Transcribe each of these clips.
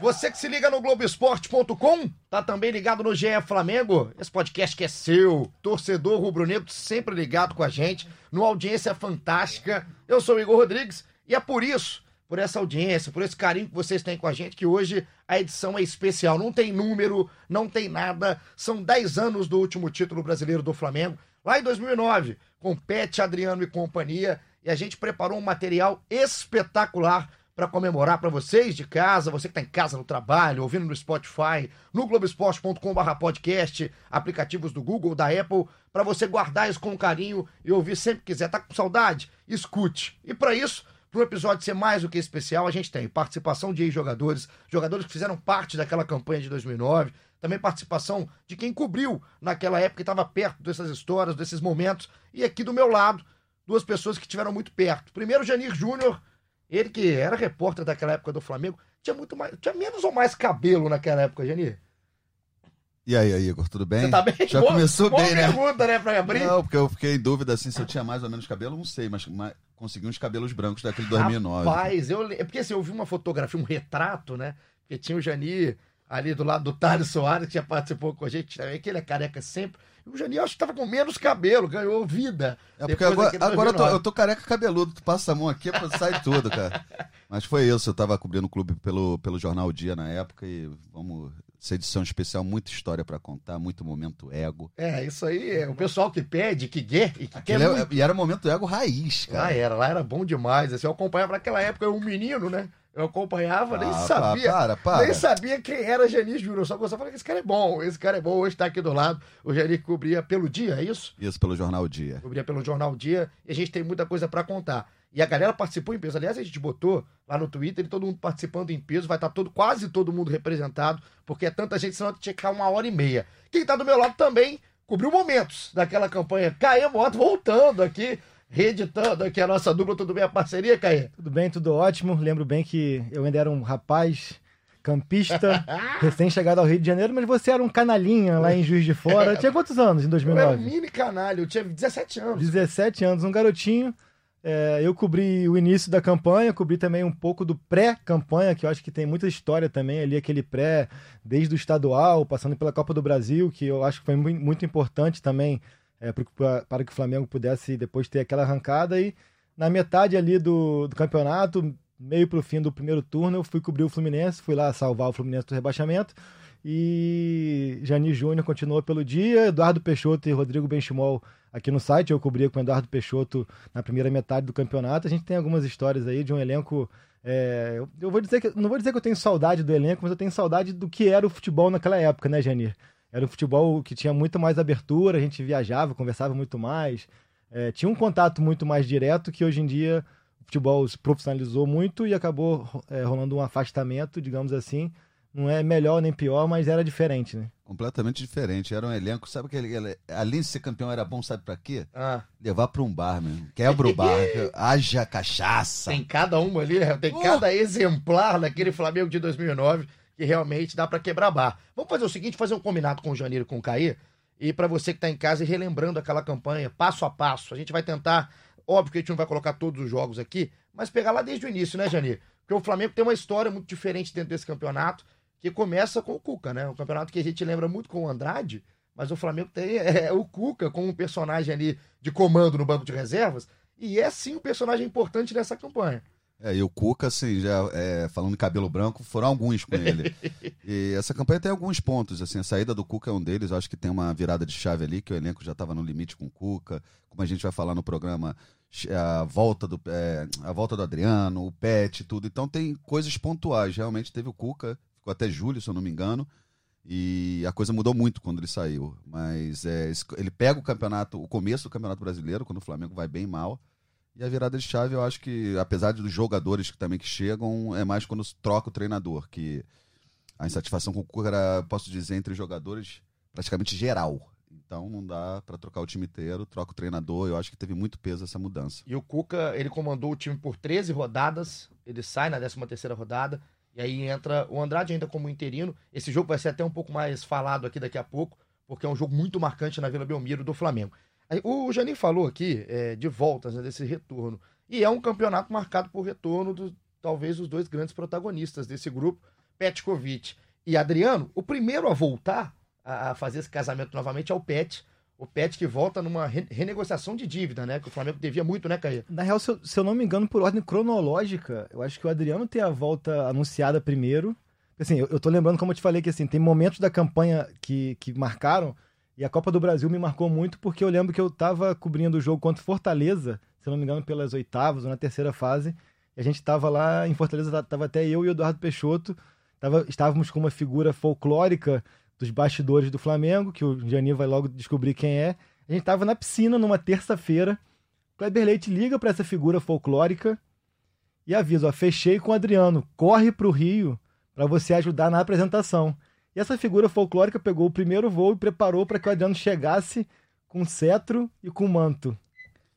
Você que se liga no Globoesporte.com, tá também ligado no GE Flamengo? Esse podcast que é seu, torcedor rubro-negro sempre ligado com a gente, numa audiência fantástica. Eu sou o Igor Rodrigues e é por isso, por essa audiência, por esse carinho que vocês têm com a gente, que hoje a edição é especial. Não tem número, não tem nada. São 10 anos do último título brasileiro do Flamengo, lá em 2009, com Pet, Adriano e companhia. E a gente preparou um material espetacular para comemorar para vocês de casa, você que está em casa no trabalho, ouvindo no Spotify, no globesport.com/podcast, aplicativos do Google, da Apple, para você guardar isso com carinho e ouvir sempre que quiser. Tá com saudade? Escute. E para isso, para o episódio ser mais do que especial, a gente tem participação de jogadores, jogadores que fizeram parte daquela campanha de 2009, também participação de quem cobriu naquela época e estava perto dessas histórias, desses momentos. E aqui do meu lado, duas pessoas que estiveram muito perto. Primeiro, Janir Júnior ele que era repórter daquela época do Flamengo, tinha muito mais, tinha menos ou mais cabelo naquela época, Janir? E aí, Igor, tudo bem? Você tá bem? Já Boa- começou boa bem, né? pergunta, né, pra abrir. Não, porque eu fiquei em dúvida assim se eu tinha mais ou menos cabelo, não sei, mas, mas consegui uns cabelos brancos daquele 2009. Rapaz, eu, é porque assim, eu vi uma fotografia, um retrato, né? Porque tinha o Janir ali do lado do Thales Soares, que já participou com a gente também, que ele é careca sempre. O Janir, eu acho que tava com menos cabelo, ganhou vida. É porque agora, agora eu, tô, 2009. eu tô careca cabeludo, tu passa a mão aqui, sai tudo, cara. Mas foi isso, eu tava cobrindo o clube pelo, pelo Jornal Dia na época e vamos. Essa edição especial, muita história pra contar, muito momento ego. É, isso aí é o pessoal que pede, que quer e que quer Aquele é- muito. e era momento ego raiz, Ah, cara. era, lá era bom demais. Assim, eu acompanhava naquela época, eu um menino, né? Eu acompanhava, nem Ah, sabia. Para, para. Nem sabia quem era Janis Júnior. Eu só gostava falar que esse cara é bom, esse cara é bom, hoje tá aqui do lado. O Janis cobria pelo dia, é isso? Isso pelo Jornal Dia. Cobria pelo Jornal Dia e a gente tem muita coisa pra contar. E a galera participou em peso. Aliás, a gente botou lá no Twitter e todo mundo participando em peso. Vai estar todo, quase todo mundo representado, porque é tanta gente, senão tinha que ficar uma hora e meia. Quem tá do meu lado também cobriu momentos daquela campanha. Caê Moto voltando aqui, reeditando aqui a nossa dupla. Tudo bem? A parceria, Caê? Tudo bem, tudo ótimo. Lembro bem que eu ainda era um rapaz campista, recém-chegado ao Rio de Janeiro, mas você era um canalinha lá em Juiz de Fora. Tinha quantos anos em Eu era um 2009? mini canalha, eu tinha 17 anos. 17 anos, um garotinho. É, eu cobri o início da campanha, cobri também um pouco do pré-campanha, que eu acho que tem muita história também ali, aquele pré, desde o estadual, passando pela Copa do Brasil, que eu acho que foi mu- muito importante também é, para que o Flamengo pudesse depois ter aquela arrancada. E na metade ali do, do campeonato, meio pro fim do primeiro turno, eu fui cobrir o Fluminense, fui lá salvar o Fluminense do rebaixamento. E Jani Júnior continuou pelo dia, Eduardo Peixoto e Rodrigo Benchimol aqui no site. Eu cobria com o Eduardo Peixoto na primeira metade do campeonato. A gente tem algumas histórias aí de um elenco. é, eu vou dizer que não vou dizer que eu tenho saudade do elenco, mas eu tenho saudade do que era o futebol naquela época, né, Janir? Era um futebol que tinha muito mais abertura, a gente viajava, conversava muito mais, é, tinha um contato muito mais direto que hoje em dia o futebol se profissionalizou muito e acabou é, rolando um afastamento, digamos assim. Não é melhor nem pior, mas era diferente, né? Completamente diferente. Era um elenco, sabe aquele. ele- Além de ser campeão, era bom, sabe pra quê? Ah, Levar pra um bar, mesmo. Quebra o bar. haja cachaça. tem cada uma ali, tem Oh! cada exemplar daquele Flamengo de 2009 que realmente dá pra quebrar bar. Vamos fazer o seguinte, fazer um combinado com o Janeiro e com o Caí, e pra você que tá em casa e relembrando aquela campanha, passo a passo, a gente vai tentar, óbvio que a gente não vai colocar todos os jogos aqui, mas pegar lá desde o início, né, Janeiro? Porque o Flamengo tem uma história muito diferente dentro desse campeonato, que começa com o Cuca, né? Um campeonato que a gente lembra muito com o Andrade, mas o Flamengo tem é, o Cuca como um personagem ali de comando no banco de reservas, e é sim um personagem importante nessa campanha. É, e o Cuca, assim, já é, falando em cabelo branco, foram alguns com ele. e essa campanha tem alguns pontos, assim, a saída do Cuca é um deles, acho que tem uma virada de chave ali, que o elenco já estava no limite com o Cuca, como a gente vai falar no programa, a volta do, é, a volta do Adriano, o Pet, tudo. Então tem coisas pontuais, realmente teve o Cuca, ficou até julho, se eu não me engano, e a coisa mudou muito quando ele saiu. Mas é, ele pega o campeonato, o começo do Campeonato Brasileiro, quando o Flamengo vai bem mal, e a virada de chave, eu acho que, apesar dos jogadores que também que chegam, é mais quando troca o treinador, que a insatisfação com o Cuca era, posso dizer, entre os jogadores praticamente geral. Então não dá para trocar o time inteiro, troca o treinador. Eu acho que teve muito peso essa mudança. E o Cuca, ele comandou o time por 13 rodadas, ele sai na 13 terceira rodada, e aí entra o Andrade ainda como interino. Esse jogo vai ser até um pouco mais falado aqui daqui a pouco, porque é um jogo muito marcante na Vila Belmiro do Flamengo. O Janinho falou aqui é, de voltas, né, desse retorno. E é um campeonato marcado por retorno dos talvez os dois grandes protagonistas desse grupo, Petkovic e Adriano. O primeiro a voltar a, fazer esse casamento novamente é o Pet. O Pet que volta numa re renegociação de dívida, né? Que o Flamengo devia muito, né, Caí? Na real, se eu, se eu, não me engano, por ordem cronológica, eu acho que o Adriano tem a volta anunciada primeiro. Assim, eu, eu tô lembrando, como eu te falei, que assim, tem momentos da campanha que, que marcaram, e a Copa do Brasil me marcou muito porque eu lembro que eu tava cobrindo o jogo contra Fortaleza, se não me engano, pelas oitavas ou na terceira fase, e a gente tava lá em Fortaleza, tava até eu e o Eduardo Peixoto, tava, estávamos com uma figura folclórica dos bastidores do Flamengo, que o Jani vai logo descobrir quem é. A gente estava na piscina numa terça-feira. Kleber Leite liga para essa figura folclórica e avisa: ó, fechei com o Adriano, corre para o Rio para você ajudar na apresentação. E essa figura folclórica pegou o primeiro voo e preparou para que o Adriano chegasse com cetro e com manto.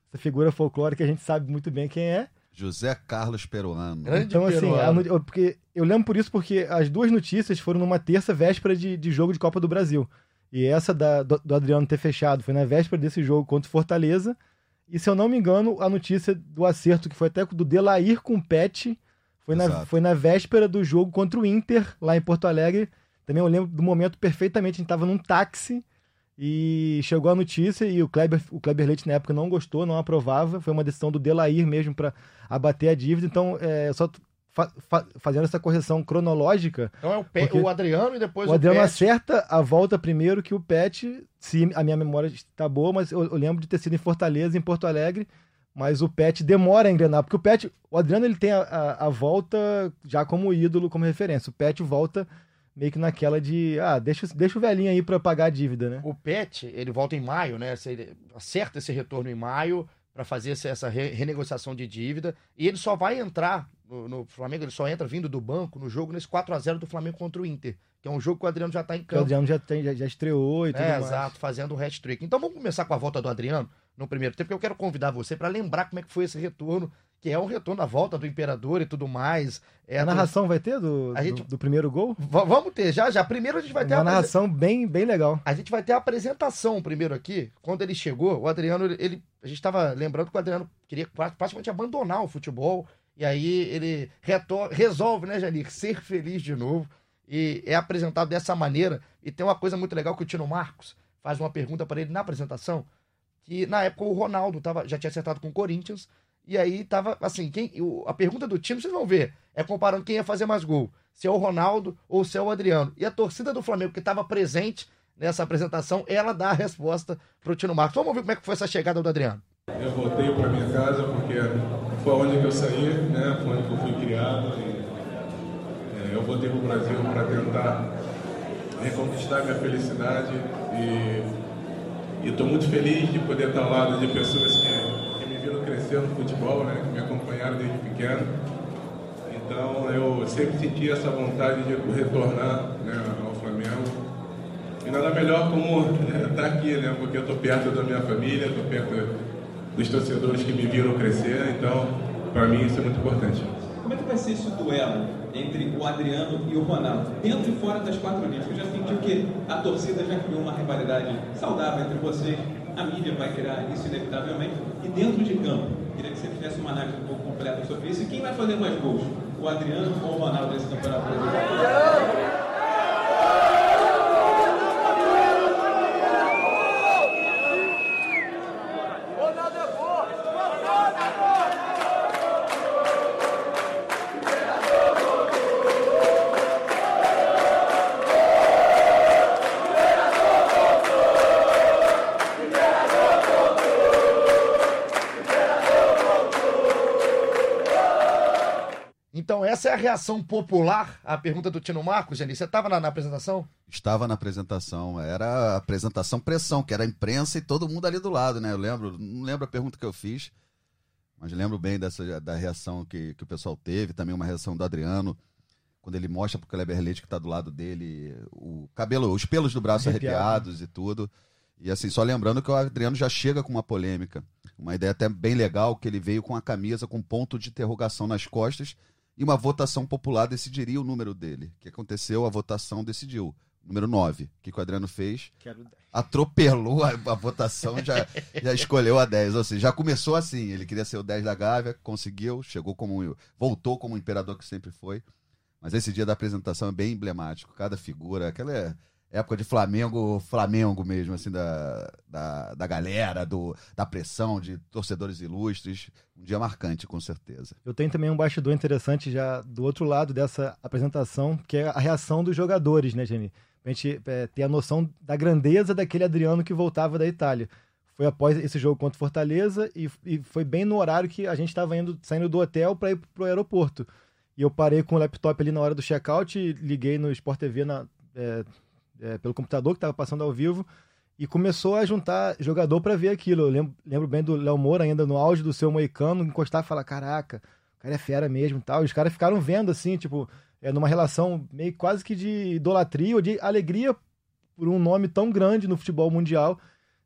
Essa figura folclórica a gente sabe muito bem quem é. José Carlos Peruano. Grande então, assim, Peruano. A, porque, eu lembro por isso porque as duas notícias foram numa terça véspera de, de jogo de Copa do Brasil. E essa da, do, do, Adriano ter fechado foi na véspera desse jogo contra o Fortaleza. E se eu não me engano, a notícia do acerto que foi até do Delair com o Pet foi na, foi na véspera do jogo contra o Inter, lá em Porto Alegre. Também eu lembro do momento perfeitamente, a gente estava num táxi e chegou a notícia e o Kleber, o Kleber Leite na época não gostou, não aprovava. Foi uma decisão do Delair mesmo para abater a dívida. Então, é, só fa fa fazendo essa correção cronológica. Então é o, Pe o Adriano e depois o, o Adriano Pet. acerta a volta primeiro que o Pet, se a minha memória está boa, mas eu, eu, lembro de ter sido em Fortaleza, em Porto Alegre. Mas o Pet demora a engrenar, porque o Pet, o Adriano ele tem a, a, a volta já como ídolo, como referência. O Pet volta meio que naquela de, ah, deixa, deixa o velhinho aí para pagar a dívida, né? O Pet, ele volta em maio, né? Ele acerta esse retorno em maio para fazer essa renegociação de dívida e ele só vai entrar no, no, Flamengo, ele só entra vindo do banco no jogo nesse 4 a 0 do Flamengo contra o Inter, que é um jogo que o Adriano já tá em campo. O Adriano já, tem, já, já estreou e tudo é, mais. Exato, fazendo o hat-trick. Então vamos começar com a volta do Adriano no primeiro tempo, porque eu quero convidar você para lembrar como é que foi esse retorno que é um retorno da volta do imperador e tudo mais. É a narração vai ter do, a gente... do, do, primeiro gol? V vamos ter, já, já. Primeiro a gente vai ter Uma a narração bem, bem legal. A gente vai ter a apresentação primeiro aqui. Quando ele chegou, o Adriano, ele, a gente estava lembrando que o Adriano queria praticamente abandonar o futebol. E aí ele retor resolve, né, Janir, ser feliz de novo. E é apresentado dessa maneira. E tem uma coisa muito legal que o Tino Marcos faz uma pergunta para ele na apresentação. Que na época o Ronaldo tava, já tinha acertado com o Corinthians e aí tava assim, quem, a pergunta do time, vocês vão ver, é comparando quem ia fazer mais gol, se é o Ronaldo ou se é o Adriano. E a torcida do Flamengo, que estava presente nessa apresentação, ela dá a resposta pro Tino Marcos. Vamos ver como é que foi essa chegada do Adriano. Eu voltei para minha casa porque foi onde eu saí, né? Foi onde eu fui criado. E, é, eu voltei para o Brasil para tentar reconquistar minha felicidade e estou muito feliz de poder estar ao lado de pessoas que cresceu no futebol, né, que me acompanharam desde pequeno. Então eu sempre senti essa vontade de retornar né, ao Flamengo. E nada melhor como estar aqui, né, porque eu estou perto da minha família, estou perto dos torcedores que me viram crescer, então para mim isso é muito importante. Como é que vai ser esse duelo entre o Adriano e o Ronaldo? Dentro e fora das quatro linhas, eu já senti que a torcida já criou uma rivalidade saudável entre vocês a mídia vai criar isso inevitavelmente. E dentro de campo, queria que você fizesse uma análise um pouco completa sobre isso. E quem vai fazer mais gols? O Adriano ou o Ronaldo nesse campeonato brasileiro? É a reação popular à pergunta do Tino Marcos, Jani. Você estava na, na, apresentação? Estava na apresentação. Era a apresentação pressão, que era a imprensa e todo mundo ali do lado, né? Eu lembro, não lembro a pergunta que eu fiz, mas lembro bem dessa da reação que, que o pessoal teve, também uma reação do Adriano, quando ele mostra pro Kleber Leite que está do lado dele, o cabelo, os pelos do braço Arrepiado. arrepiados e tudo. E assim, só lembrando que o Adriano já chega com uma polêmica. Uma ideia até bem legal, que ele veio com a camisa com ponto de interrogação nas costas e uma votação popular decidiria o número dele. O que aconteceu? A votação decidiu. Número 9. O que, o Adriano fez? Quero 10. Atropelou a, a votação, já, já escolheu a 10. Ou seja, já começou assim. Ele queria ser o 10 da Gávea, conseguiu, chegou como. voltou como o imperador que sempre foi. Mas esse dia da apresentação é bem emblemático. Cada figura, aquela é época de Flamengo, Flamengo mesmo, assim, da, da, da galera, do, da pressão de torcedores ilustres. Um dia marcante, com certeza. Eu tenho também um bastidor interessante já do outro lado dessa apresentação, que é a reação dos jogadores, né, Jenny? Pra gente é, ter a noção da grandeza daquele Adriano que voltava da Itália. Foi após esse jogo contra Fortaleza e, e foi bem no horário que a gente estava indo saindo do hotel para ir pro aeroporto. E eu parei com o laptop ali na hora do check-out, liguei no Sport TV na, é, é, pelo computador que estava passando ao vivo e começou a juntar jogador para ver aquilo. Eu lembro, lembro bem do Léo Moura, ainda no auge do seu moicano, encostar e falar: Caraca, o cara é fera mesmo e tal. E os caras ficaram vendo assim, tipo, é, numa relação meio quase que de idolatria ou de alegria por um nome tão grande no futebol mundial.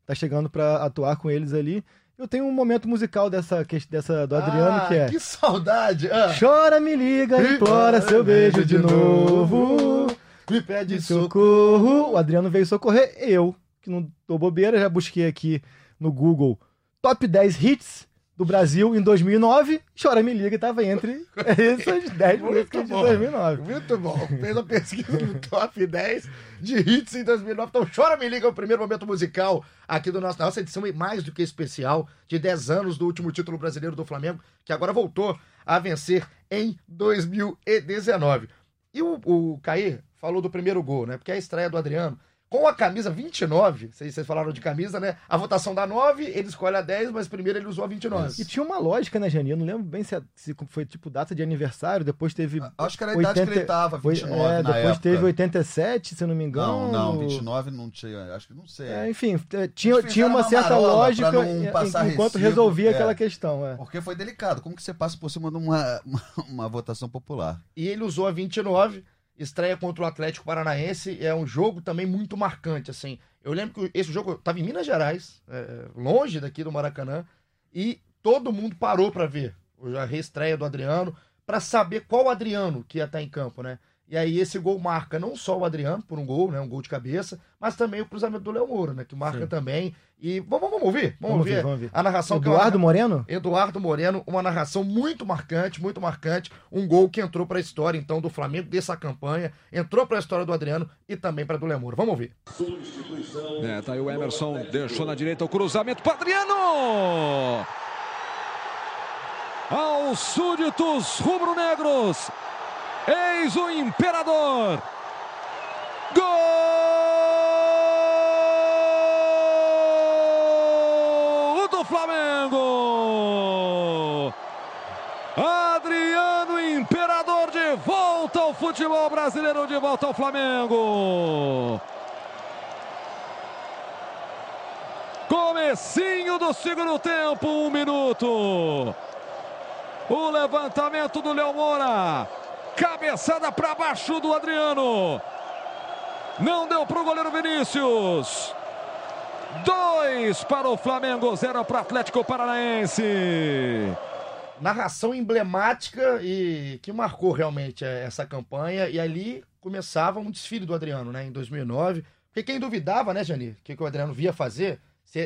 Tá chegando para atuar com eles ali. Eu tenho um momento musical dessa, dessa do Adriano Ah, que é. Que saudade! Ah. Chora, me liga, implora seu beijo de novo. Me pede de socorro. O Adriano veio socorrer eu, que não tô bobeira, já busquei aqui no Google top 10 hits do Brasil em 2009. Chora Me Liga estava entre essas 10 Muito músicas de bom. 2009. Muito bom. Fez a pesquisa do top 10 de hits em 2009. Então, Chora Me Liga é o primeiro momento musical aqui do nosso, nossa edição e mais do que especial de 10 anos do último título brasileiro do Flamengo, que agora voltou a vencer em 2019. E o, o Caí falou do primeiro gol, né? Porque é a estreia do Adriano. Com a camisa 29, vocês, vocês falaram de camisa, né? A votação dá 9, ele escolhe a 10, mas primeiro ele usou a 29. E tinha uma lógica, né, Jani? Eu não lembro bem se, se foi tipo data de aniversário, depois teve. Acho que era a idade que ele tava, 29 é, depois época. teve 87, se não me engano. Não, não, 29 não tinha, acho que não sei. É, enfim, é, tinha, tinha uma uma certa lógica enquanto recibo, resolvia é. aquela questão. É. Porque foi delicado. Como que você passa por cima de uma, uma, uma votação popular? e ele usou a 29, estreia contra o Atlético Paranaense, é um jogo também muito marcante, assim. Eu lembro que esse jogo estava em Minas Gerais, é, longe daqui do Maracanã, e todo mundo parou para ver a reestreia do Adriano, para saber qual Adriano que ia estar em campo, né? E aí esse gol marca não só o Adriano por um gol, né, um gol de cabeça, mas também o cruzamento do Léo Moura, né, que marca Sim. também. E vamos, vamos ouvir, vamos, Vamos ouvir ver, vamos ver. a narração que é uma Eduardo Moreno? Eduardo Moreno, uma narração muito marcante, muito marcante, um gol que entrou para a história então do Flamengo dessa campanha, entrou para a história do Adriano e também para do Lemuro. Vamos ouvir. É, tá aí o Emerson, deixou na direita o cruzamento para Adriano! Aos súditos rubro-negros, eis o imperador! Gol do Flamengo! Adriano Imperador de volta ao futebol brasileiro, de volta ao Flamengo! Comecinho do segundo tempo, um minuto. O levantamento do Léo Moura. Cabeçada para baixo do Adriano. Não deu para o goleiro Vinícius. Dois para o Flamengo, zero para o Atlético Paranaense. Narração emblemática e que marcou realmente eh, essa campanha e ali começava um desfile do Adriano, né, em 2009. Porque quem duvidava, né, Jani, o que, que o Adriano via fazer,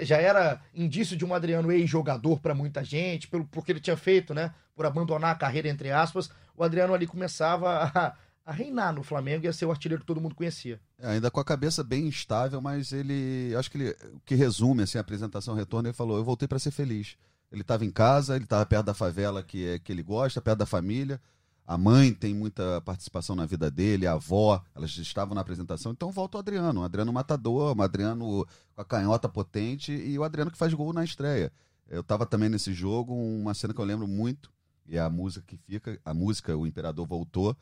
já era indício de um Adriano ex-jogador para muita gente, pelo porque ele tinha feito, né, por abandonar a carreira entre aspas, o Adriano ali começava a, a reinar no Flamengo e a ser o artilheiro que todo mundo conhecia. É, ainda com a cabeça bem instável, mas ele. Acho que ele. O que resume assim, a apresentação retorno, ele falou: Eu voltei para ser feliz. Ele estava em casa, ele estava perto da favela que, é, que ele gosta, perto da família. A mãe tem muita participação na vida dele, a avó, elas estavam na apresentação. Então volta o Adriano, o Adriano matador, o Adriano com a canhota potente e o Adriano que faz gol na estreia. Eu estava também nesse jogo, uma cena que eu lembro muito, e é a música que fica, a música, o Imperador voltou,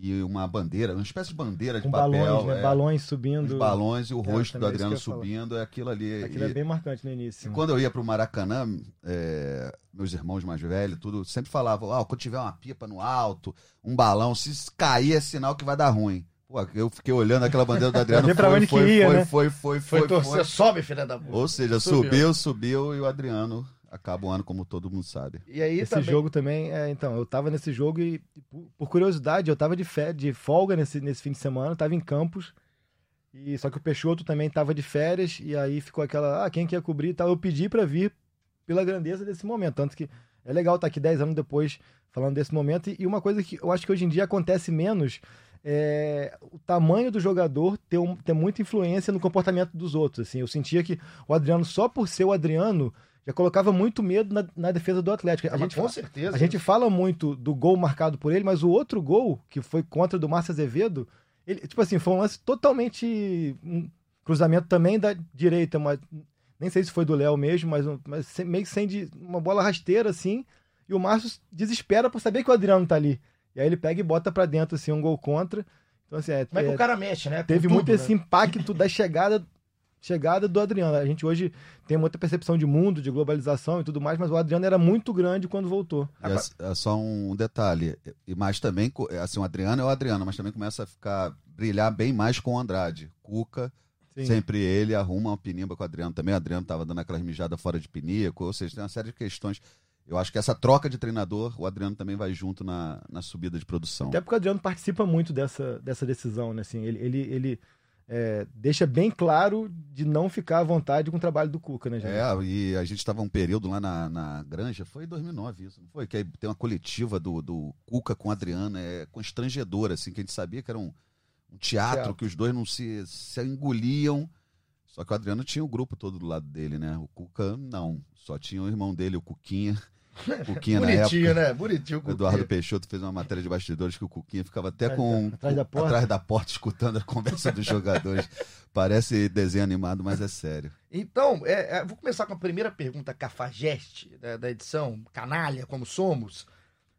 e uma bandeira, uma espécie de bandeira de Com papel. balões, né? é, Balões subindo. os balões e o É, rosto do Adriano subindo, é aquilo ali. Aquilo E- é bem marcante no início. e quando eu ia pro Maracanã, é, meus irmãos mais velhos, tudo, sempre falavam, ah, quando tiver uma pipa no alto, um balão, se cair é sinal que vai dar ruim. Pô, eu fiquei olhando aquela bandeira do Adriano. Foi, foi, ia, foi, né? foi, foi, Foi, foi, torcer, foi. sobe, filha da puta. Ou seja, Subiu. subiu, subiu e o Adriano acaba o ano como todo mundo sabe. E aí Esse também... jogo também, é, então, eu tava nesse jogo e, por, curiosidade, eu tava de, fé, de folga nesse, nesse fim de semana, tava em Campos, e só que o Peixoto também tava de férias, e aí ficou aquela, ah, quem quer cobrir e tal. Eu pedi pra vir pela grandeza desse momento, tanto que é legal estar aqui 10 anos depois falando desse momento, e, e uma coisa que eu acho que hoje em dia acontece menos é o tamanho do jogador ter, um- ter muita influência no comportamento dos outros. Assim, eu sentia que o Adriano, só por ser o Adriano, já colocava muito medo na, na defesa do Atlético. A mas gente, com certeza. a gente fala muito do gol marcado por ele, mas o outro gol, que foi contra do Márcio Azevedo, ele, tipo assim, foi um lance totalmente. Um cruzamento também da direita, mas nem sei se foi do Léo mesmo, mas, mas sem- meio que sem de, uma bola rasteira, assim. E o Márcio desespera por saber que o Adriano tá ali. E aí ele pega e bota pra dentro, assim, um gol contra. Então, assim, é, Como é que é- o cara mexe, né? Teve tudo, muito né? esse impacto da chegada chegada do Adriano. A gente hoje tem muita percepção de mundo, de globalização e tudo mais, mas o Adriano era muito grande quando voltou. É, é só um detalhe. E mais também, co- assim, o Adriano é o Adriano, mas também começa a ficar brilhar bem mais com o Andrade. Cuca, Sim. sempre ele arruma uma pinimba com o Adriano também. O Adriano tava dando aquelas mijadas fora de pinico, ou seja, tem uma série de questões. Eu acho que essa troca de treinador, o Adriano também vai junto na, na subida de produção. Até porque o Adriano participa muito dessa, dessa decisão, né? Assim, ele ele, ele é, deixa bem claro de não ficar à vontade com o trabalho do Cuca, né, gente? É, e a gente estava um período lá na, na Granja, foi em 2009 isso, não foi? Que aí tem uma coletiva do, do Cuca com o Adriano, é constrangedora, assim, que a gente sabia que era um, um teatro, Teatro. que os dois não se, se engoliam. Só que o Adriano tinha o grupo todo do lado dele, né? O Cuca, não. Só tinha o irmão dele, o Cuquinha. Cuquinha na Bonitinho, época. né? Bonitinho. O Eduardo Peixoto fez uma matéria de bastidores que o Cuquinha ficava até com atrás da porta. atrás da porta escutando a conversa dos jogadores. Parece desenho animado, mas é sério. Então, é, é, vou começar com a primeira pergunta cafajeste da, da edição, canalha como somos,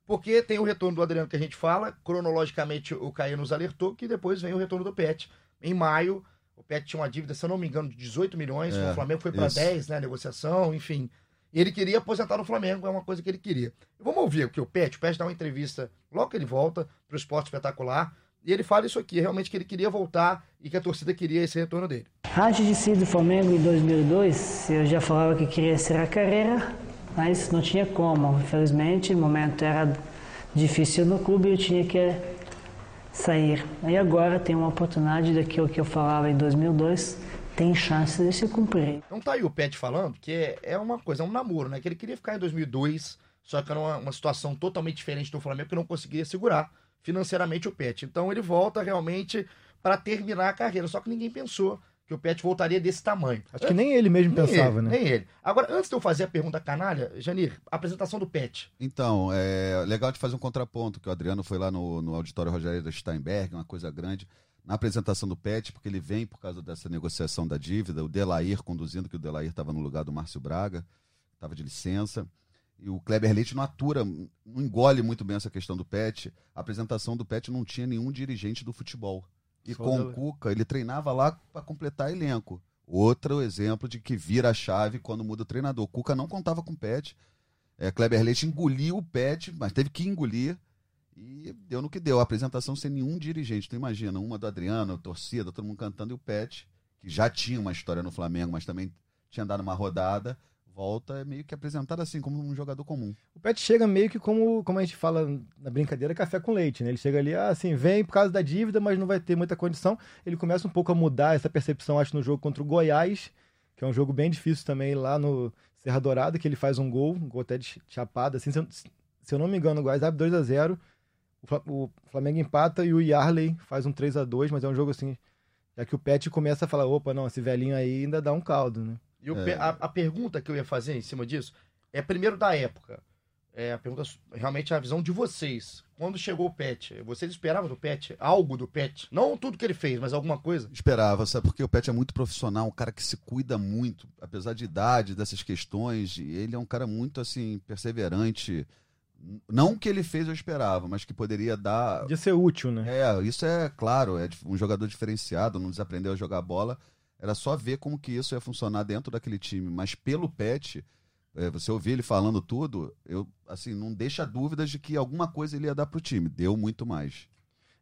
porque tem o retorno do Adriano que a gente fala, cronologicamente o Caio nos alertou que depois vem o retorno do Pet. Em maio, o Pet tinha uma dívida, se eu não me engano, de 18 milhões, É, o Flamengo foi para isso. 10, né, negociação, enfim. Ele queria aposentar no Flamengo, é uma coisa que ele queria. Vamos ouvir o que o Pet, o Pet dá uma entrevista logo que ele volta para o Esporte Espetacular, e ele fala isso aqui, realmente que ele queria voltar e que a torcida queria esse retorno dele. Antes de sair do Flamengo em 2002, eu já falava que queria ser a carreira, mas não tinha como. Infelizmente, o momento era difícil no clube e eu tinha que sair. E agora tem uma oportunidade daquilo que eu falava em 2002, tem chance de se cumprir. Então tá aí o Pet falando que é, é uma coisa, é um namoro, né? Que ele queria ficar em 2002, só que era uma, uma situação totalmente diferente do Flamengo que não conseguia segurar financeiramente o Pet. Então ele volta realmente para terminar a carreira, só que ninguém pensou que o Pet voltaria desse tamanho. Acho que nem ele mesmo Nem pensava, ele, né? Nem ele. Agora, antes de eu fazer a pergunta canalha, Janir, a apresentação do Pet. Então, é legal de fazer um contraponto, que o Adriano foi lá no, no auditório Rogério da Steinberg, uma coisa grande, na apresentação do PET, porque ele vem por causa dessa negociação da dívida, o Delair conduzindo, que o Delair estava no lugar do Márcio Braga, estava de licença. E o Kleber Leite não atura, não engole muito bem essa questão do PET. A apresentação do PET não tinha nenhum dirigente do futebol. E Só com o. Cuca, ele treinava lá para completar elenco. Outro exemplo de que vira a chave quando muda o treinador. O Cuca não contava com o Pet. É, Kleber Leite engoliu o Pet, mas teve que engolir. E deu no que deu. A apresentação sem nenhum dirigente. Tu imagina, uma do Adriano, torcida, todo mundo cantando, e o Pet, que já tinha uma história no Flamengo, mas também tinha dado uma rodada, volta é meio que apresentado assim, como um jogador comum. O Pet chega meio que como, como a gente fala na brincadeira, café com leite, né? Ele chega ali, assim, vem por causa da dívida, mas não vai ter muita condição. Ele começa um pouco a mudar essa percepção, acho, no jogo contra o Goiás, que é um jogo bem difícil também lá no Serra Dourada, que ele faz um gol, um gol até de chapada, assim, se eu, se eu não me engano, o Goiás abre 2 a 0 o Fla- o Flamengo empata e o Yarley faz um 3 a 2 mas é um jogo assim, já que o Pet começa a falar, opa, não, esse velhinho aí ainda dá um caldo, né? E o É. A, a pergunta que eu ia fazer em cima disso é primeiro da época. É a pergunta realmente é a visão de vocês. Quando chegou o Pet, vocês esperavam do Pet algo do Pet? Não tudo que ele fez, mas alguma coisa? Esperava, sabe? Porque o Pet é muito profissional, um cara que se cuida muito, apesar de idade, dessas questões. e Ele é um cara muito, assim, perseverante. Não que ele fez eu esperava, mas que poderia dar. Podia ser útil, né? É, isso é claro, é um jogador diferenciado, não desaprendeu a jogar bola. Era só ver como que isso ia funcionar dentro daquele time. Mas pelo Pet, é, você ouvir ele falando tudo, eu, assim, não deixa dúvidas de que alguma coisa ele ia dar pro time. Deu muito mais.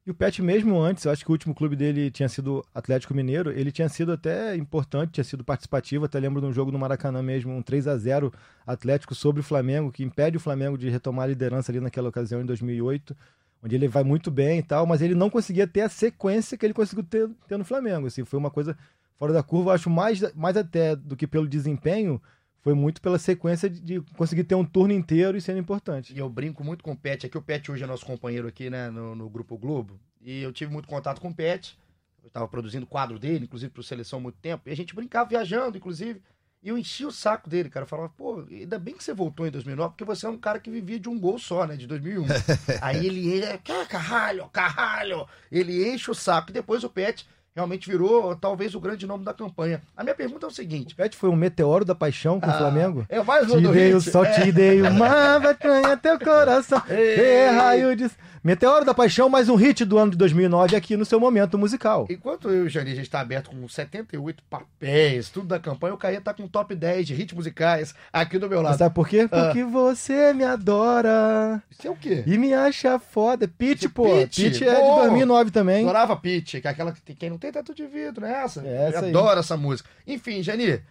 E o Pet, mesmo antes, eu acho que o último clube dele tinha sido Atlético Mineiro, ele tinha sido até importante, tinha sido participativo. Até lembro de um jogo no Maracanã mesmo, um 3 a 0 Atlético sobre o Flamengo, que impede o Flamengo de retomar a liderança ali naquela ocasião, em 2008, onde ele vai muito bem e tal, mas ele não conseguia ter a sequência que ele conseguiu ter, ter no Flamengo. Assim, foi uma coisa fora da curva, eu acho mais, mais até do que pelo desempenho foi muito pela sequência de, conseguir ter um turno inteiro e sendo importante. E eu brinco muito com o Pet, aqui o Pet hoje é nosso companheiro aqui, né, no, no Grupo Globo, e eu tive muito contato com o Pet, eu estava produzindo quadro dele, inclusive para Seleção há muito tempo, e a gente brincava viajando, inclusive, e eu enchi o saco dele, cara, eu falava, pô, ainda bem que você voltou em 2009, porque você é um cara que vivia de um gol só, né, de 2001. Aí ele, é, caralho, caralho, ele enche o saco, e depois o Pet realmente virou talvez o grande nome da campanha. A minha pergunta é o seguinte: Pet foi um meteoro da paixão com ah, o Flamengo? É mais um Te dei o sol, é. te dei uma vacanha, teu coração. Ei. raio de... Meteoro da Paixão, mais um hit do ano de 2009 aqui no seu momento musical. Enquanto eu e o Jani, a gente está aberto com 78 papéis, tudo da campanha, o Caia tá com top 10 de hits musicais aqui do meu lado. Mas sabe por quê? Ah. Porque você me adora. Isso é o quê? E me acha foda. Pitch, pô. Pitch, é de 2009 também. Adorava Pitch, que é aquela que quem não tem teto de vidro, né? Essa. É essa eu adoro essa música. Enfim, Jani,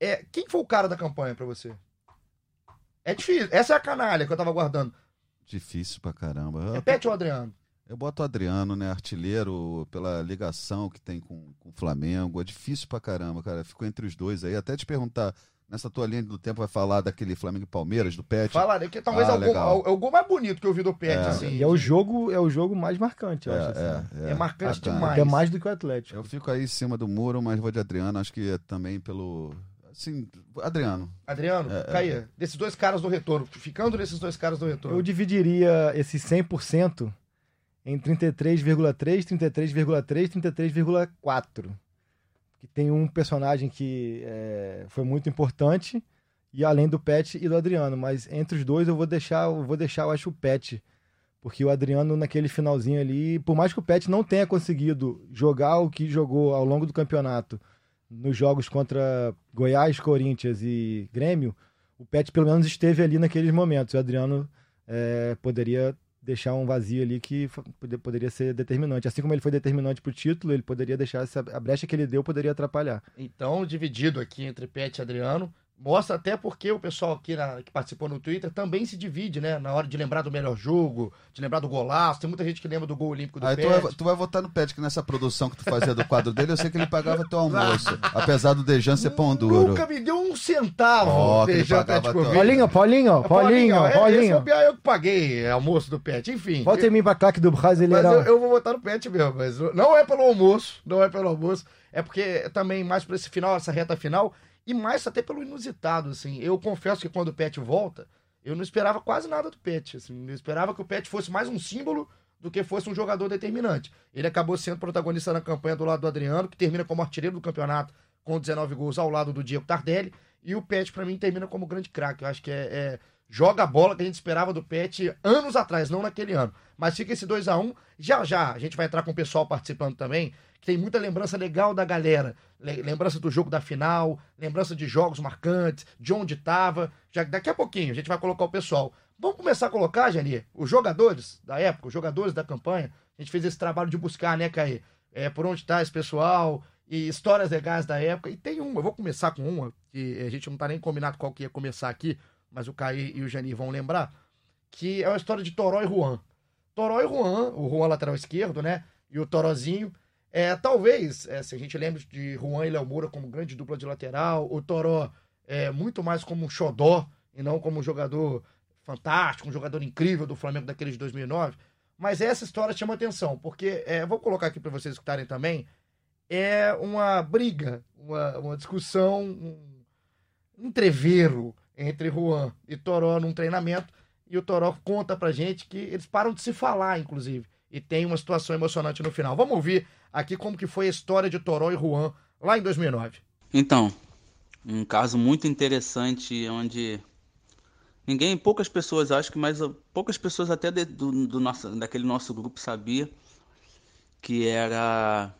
é, quem foi o cara da campanha para você? É difícil. Essa é a canalha que eu tava guardando. Difícil pra caramba. Repete o Adriano. Eu boto o Adriano, né? Artilheiro, pela ligação que tem com, com o Flamengo. É difícil pra caramba, cara. Ficou entre os dois aí. Até te perguntar, nessa tua linha do tempo vai falar daquele Flamengo e Palmeiras, do Pet? Falarei, que talvez ah, é, o gol, é, o gol, mais bonito que eu vi do Pet, é, assim. E é o jogo, é o jogo mais marcante, eu é, acho. Assim. É, é, marcante demais. É mais do que o Atlético. Eu fico aí em cima do muro, mas vou de Adriano. Acho que é também pelo Sim, Adriano. Adriano, é, Caia, é. desses dois caras do retorno, ficando nesses dois caras do retorno. Eu dividiria esses 100% em 33,3, 33,3, 33,4. Que tem um personagem que é, foi muito importante e além do Pet e do Adriano, mas entre os dois eu vou deixar, eu vou deixar, eu acho o Pet, porque o Adriano naquele finalzinho ali, por mais que o Pet não tenha conseguido jogar o que jogou ao longo do campeonato, nos jogos contra Goiás, Corinthians e Grêmio, o Pet pelo menos esteve ali naqueles momentos. O Adriano é, poderia deixar um vazio ali que poderia ser determinante. Assim como ele foi determinante para o título, ele poderia deixar essa, a brecha que ele deu poderia atrapalhar. Então, dividido aqui entre Pet e Adriano, Mostra até porque o pessoal aqui na, que participou no Twitter também se divide, né? Na hora de lembrar do melhor jogo, de lembrar do golaço. Tem muita gente que lembra do gol olímpico do Aí tu vai, tu vai, votar no Pet, que nessa produção que tu fazia do quadro dele, eu sei que ele pagava teu almoço. apesar do Dejan ser pão duro. Nunca me deu um centavo. Oh, Dejan Paulinho, Paulinho, Paulinho, Paulinho. Paulinho. É, eu que paguei almoço do Pet, enfim. Volta em mim pra claque do Brasileirão. Mas eu, eu vou votar no Pet mesmo, mas não é pelo almoço, não é pelo almoço. É porque também mais para esse final, essa reta final, e mais até pelo inusitado, assim. Eu confesso que quando o Pet volta, eu não esperava quase nada do Pet, assim. Eu esperava que o Pet fosse mais um símbolo do que fosse um jogador determinante. Ele acabou sendo protagonista na campanha do lado do Adriano, que termina como artilheiro do campeonato com 19 gols ao lado do Diego Tardelli. E o Pet, para mim, termina como grande craque. Eu acho que é, é, joga a bola que a gente esperava do Pet anos atrás, não naquele ano. Mas fica esse 2 a 1 um. Já já a gente vai entrar com o pessoal participando também tem muita lembrança legal da galera. Lembrança do jogo da final, lembrança de jogos marcantes, de onde estava. Já daqui a pouquinho a gente vai colocar o pessoal. Vamos começar a colocar, Jani, os jogadores da época, os jogadores da campanha. A gente fez esse trabalho de buscar, né, Caí? É, por onde está esse pessoal e histórias legais da época. E tem uma, eu vou começar com uma, que a gente não tá nem combinado qual que ia começar aqui, mas o Caí e o Jani vão lembrar, que é uma história de Toró e Juan. Toró e Juan, o Juan lateral esquerdo, né? E o Torozinho é, talvez, é, se a gente lembra de Juan e Léo Moura como grande dupla de lateral, o Toró é, muito mais como um xodó e não como um jogador fantástico, um jogador incrível do Flamengo daquele de 2009. Mas essa história chama atenção, porque, é, vou colocar aqui para vocês escutarem também, é uma briga, uma, uma discussão, um entreveiro entre Juan e Toró num treinamento, e o Toró conta pra gente que eles param de se falar, inclusive e tem uma situação emocionante no final. Vamos ouvir aqui como que foi a história de Toró e Juan lá em 2009. Então, um caso muito interessante onde ninguém, poucas pessoas, acho que mais poucas pessoas até de, do, do nosso, daquele nosso grupo sabia que era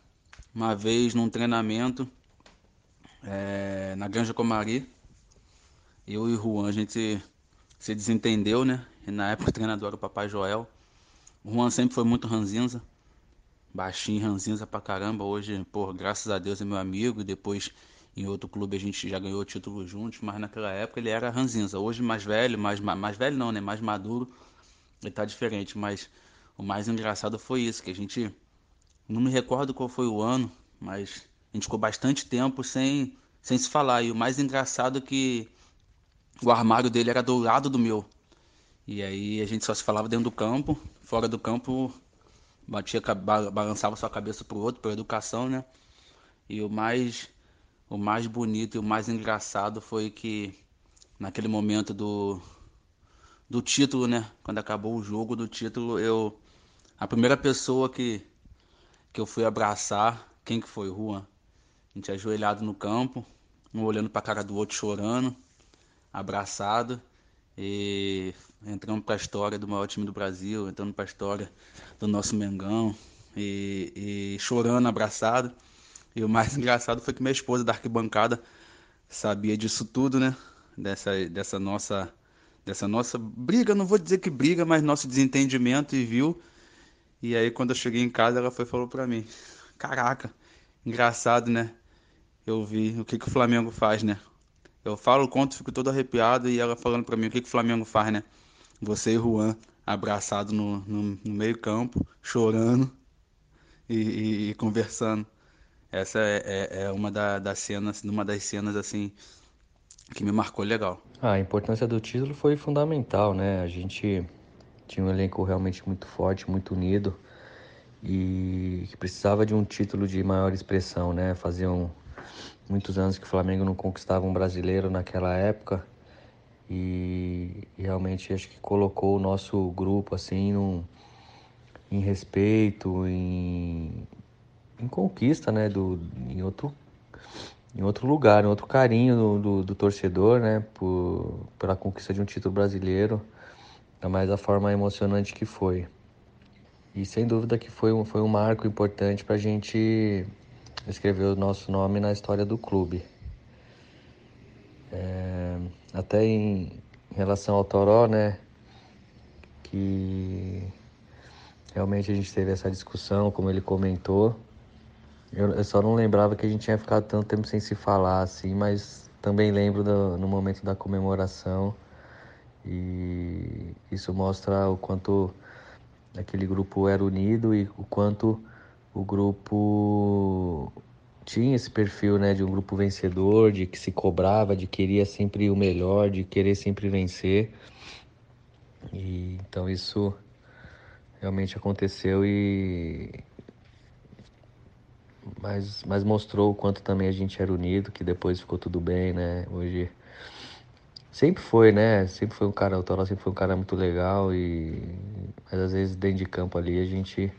uma vez num treinamento é, na Granja Comari, eu e o Juan, a gente se desentendeu, né? E na época o treinador era o Papai Joel. O Juan sempre foi muito ranzinza, baixinho, ranzinza pra caramba. Hoje, pô, graças a Deus é meu amigo. Depois em outro clube a gente já ganhou título juntos, mas naquela época ele era ranzinza. Hoje mais velho, mais, mais velho não, né? Mais maduro, ele tá diferente. Mas o mais engraçado foi isso, que a gente. Não me recordo qual foi o ano, mas a gente ficou bastante tempo sem, sem se falar. E o mais engraçado é que o armário dele era do lado do meu. E aí a gente só se falava dentro do campo, fora do campo batia, balançava sua cabeça pro outro, pela educação, né? E o mais o mais bonito e o mais engraçado foi que naquele momento do do título, né? Quando acabou o jogo do título, eu a primeira pessoa que que eu fui abraçar, quem que foi? Juan. A gente ajoelhado no campo, um olhando para cara do outro chorando, abraçado e entrando para a história do maior time do Brasil, entrando para a história do nosso Mengão e, e chorando abraçado. E o mais engraçado foi que minha esposa da arquibancada sabia disso tudo, né? Dessa, dessa nossa dessa nossa briga, não vou dizer que briga, mas nosso desentendimento e viu. E aí quando eu cheguei em casa, ela foi falou para mim: "Caraca, engraçado, né? Eu vi o que que o Flamengo faz, né? Eu falo o conto, fico todo arrepiado e ela falando para mim o que que o Flamengo faz, né? Você e Juan abraçado no, no, no meio campo, chorando e, e, e conversando. Essa é, é, é uma da, das cenas, uma das cenas assim que me marcou legal. Ah, a importância do título foi fundamental, né? A gente tinha um elenco realmente muito forte, muito unido e que precisava de um título de maior expressão, né? Faziam muitos anos que o Flamengo não conquistava um brasileiro naquela época e, realmente acho que colocou o nosso grupo assim num, em respeito, em, em conquista, né, do, em outro em outro lugar, em outro carinho do, do, do, torcedor, né, por, pela conquista de um título brasileiro, ainda mais da forma emocionante que foi. E sem dúvida que foi um, foi um marco importante para a gente escrever o nosso nome na história do clube. É, até em, em relação ao Toró, né, que realmente a gente teve essa discussão, como ele comentou, eu, eu, só não lembrava que a gente tinha ficado tanto tempo sem se falar assim, mas também lembro do, no momento da comemoração e isso mostra o quanto aquele grupo era unido e o quanto o grupo tinha esse perfil, né, de um grupo vencedor, de que se cobrava, de queria sempre o melhor, de querer sempre vencer. E então isso realmente aconteceu e mas, mas mostrou o quanto também a gente era unido, que depois ficou tudo bem, né? Hoje sempre foi, né? Sempre foi um cara, o Toró sempre foi um cara muito legal e mas às vezes dentro de campo ali a gente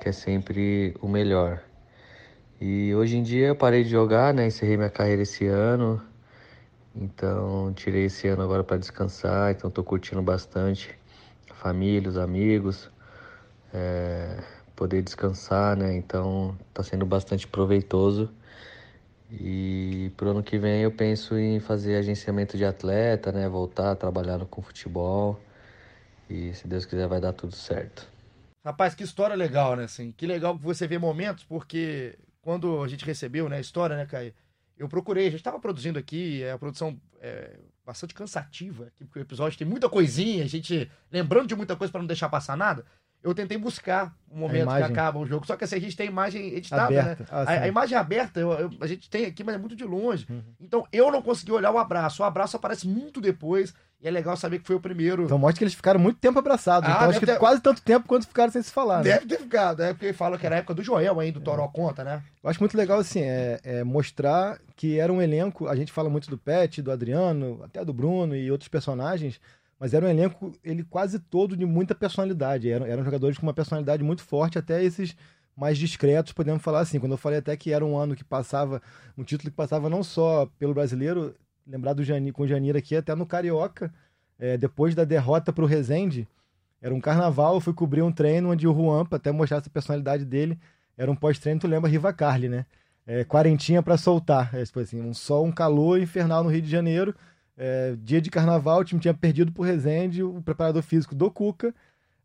quer sempre o melhor. E hoje em dia eu parei de jogar, né? Encerrei minha carreira esse ano. Então tirei esse ano agora para descansar, então estou curtindo bastante a família, os amigos. É poder descansar, né? Então está sendo bastante proveitoso. E pro ano que vem eu penso em fazer agenciamento de atleta, né? Voltar a trabalhar com futebol. E se Deus quiser vai dar tudo certo. Rapaz, que história legal, né? Assim, que legal que você vê momentos, porque quando a gente recebeu né, a história, né, Caio? Eu procurei, a gente estava produzindo aqui, é a produção é bastante cansativa, porque o episódio tem muita coisinha, a gente lembrando de muita coisa para não deixar passar nada eu tentei buscar o momento que acaba o jogo. Só que assim, a gente tem imagem editada, né? aberta. né? Ah, a, a, imagem aberta eu, eu, a gente tem aqui, mas é muito de longe. Uhum. Então eu não consegui olhar o abraço. O abraço aparece muito depois. E é legal saber que foi o primeiro. Então mostra que eles ficaram muito tempo abraçados. Ah, então acho que ter... quase tanto tempo quanto ficaram sem se falar. Né? Deve ter ficado, é porque fala que era a época do Joel ainda, do é. Toró conta, né? Eu acho muito legal, assim, é, é, mostrar que era um elenco. A gente fala muito do Pet, do Adriano, até do Bruno e outros personagens mas era um elenco, ele quase todo de muita personalidade. Eram, eram jogadores com uma personalidade muito forte, até esses mais discretos, podemos falar assim. Quando eu falei até que era um ano que passava, um título que passava não só pelo brasileiro, lembrar do com o Janir aqui, até no Carioca, é, depois da derrota para o Rezende, era um carnaval, eu fui cobrir um treino onde o Juan, para até mostrar essa personalidade dele, era um pós-treino, tu lembra Riva Carli, né? É, quarentinha para soltar, é, tipo assim, um sol, um calor infernal no Rio de Janeiro, é, dia de carnaval, o time tinha perdido por Rezende, o preparador físico do Cuca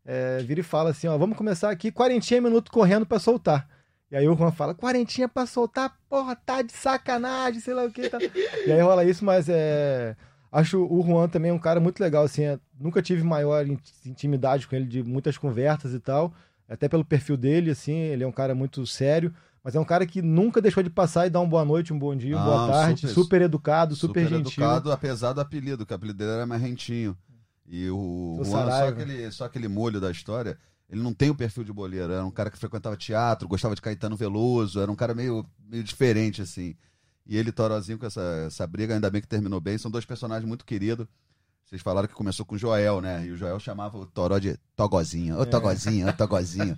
é, vira e fala assim: ó, vamos começar aqui, quarentinha minutos correndo para soltar. E aí o Juan fala, quarentinha pra soltar, porra, tá de sacanagem, sei lá o que. Tá... e aí rola isso, mas é. Acho o Juan também um cara muito legal, assim. É... Nunca tive maior intimidade com ele, de muitas conversas e tal. Até pelo perfil dele, assim, ele é um cara muito sério. Mas é um cara que nunca deixou de passar e dar uma boa noite, um bom dia, uma boa tarde. Super, super educado, super, super gentil. educado, apesar do apelido, que o apelido dele era mais rentinho. E o Juan, só aquele, só aquele molho da história. Ele não tem o perfil de boleiro, era um cara que frequentava teatro, gostava de Caetano Veloso, era um cara meio, meio diferente, assim. E ele, Torozinho, com essa, essa briga, ainda bem que terminou bem. São dois personagens muito queridos. Vocês falaram que começou com o Joel, né? E o Joel chamava o Toró de Togozinho. Ô, Togozinho, ô, Togozinho.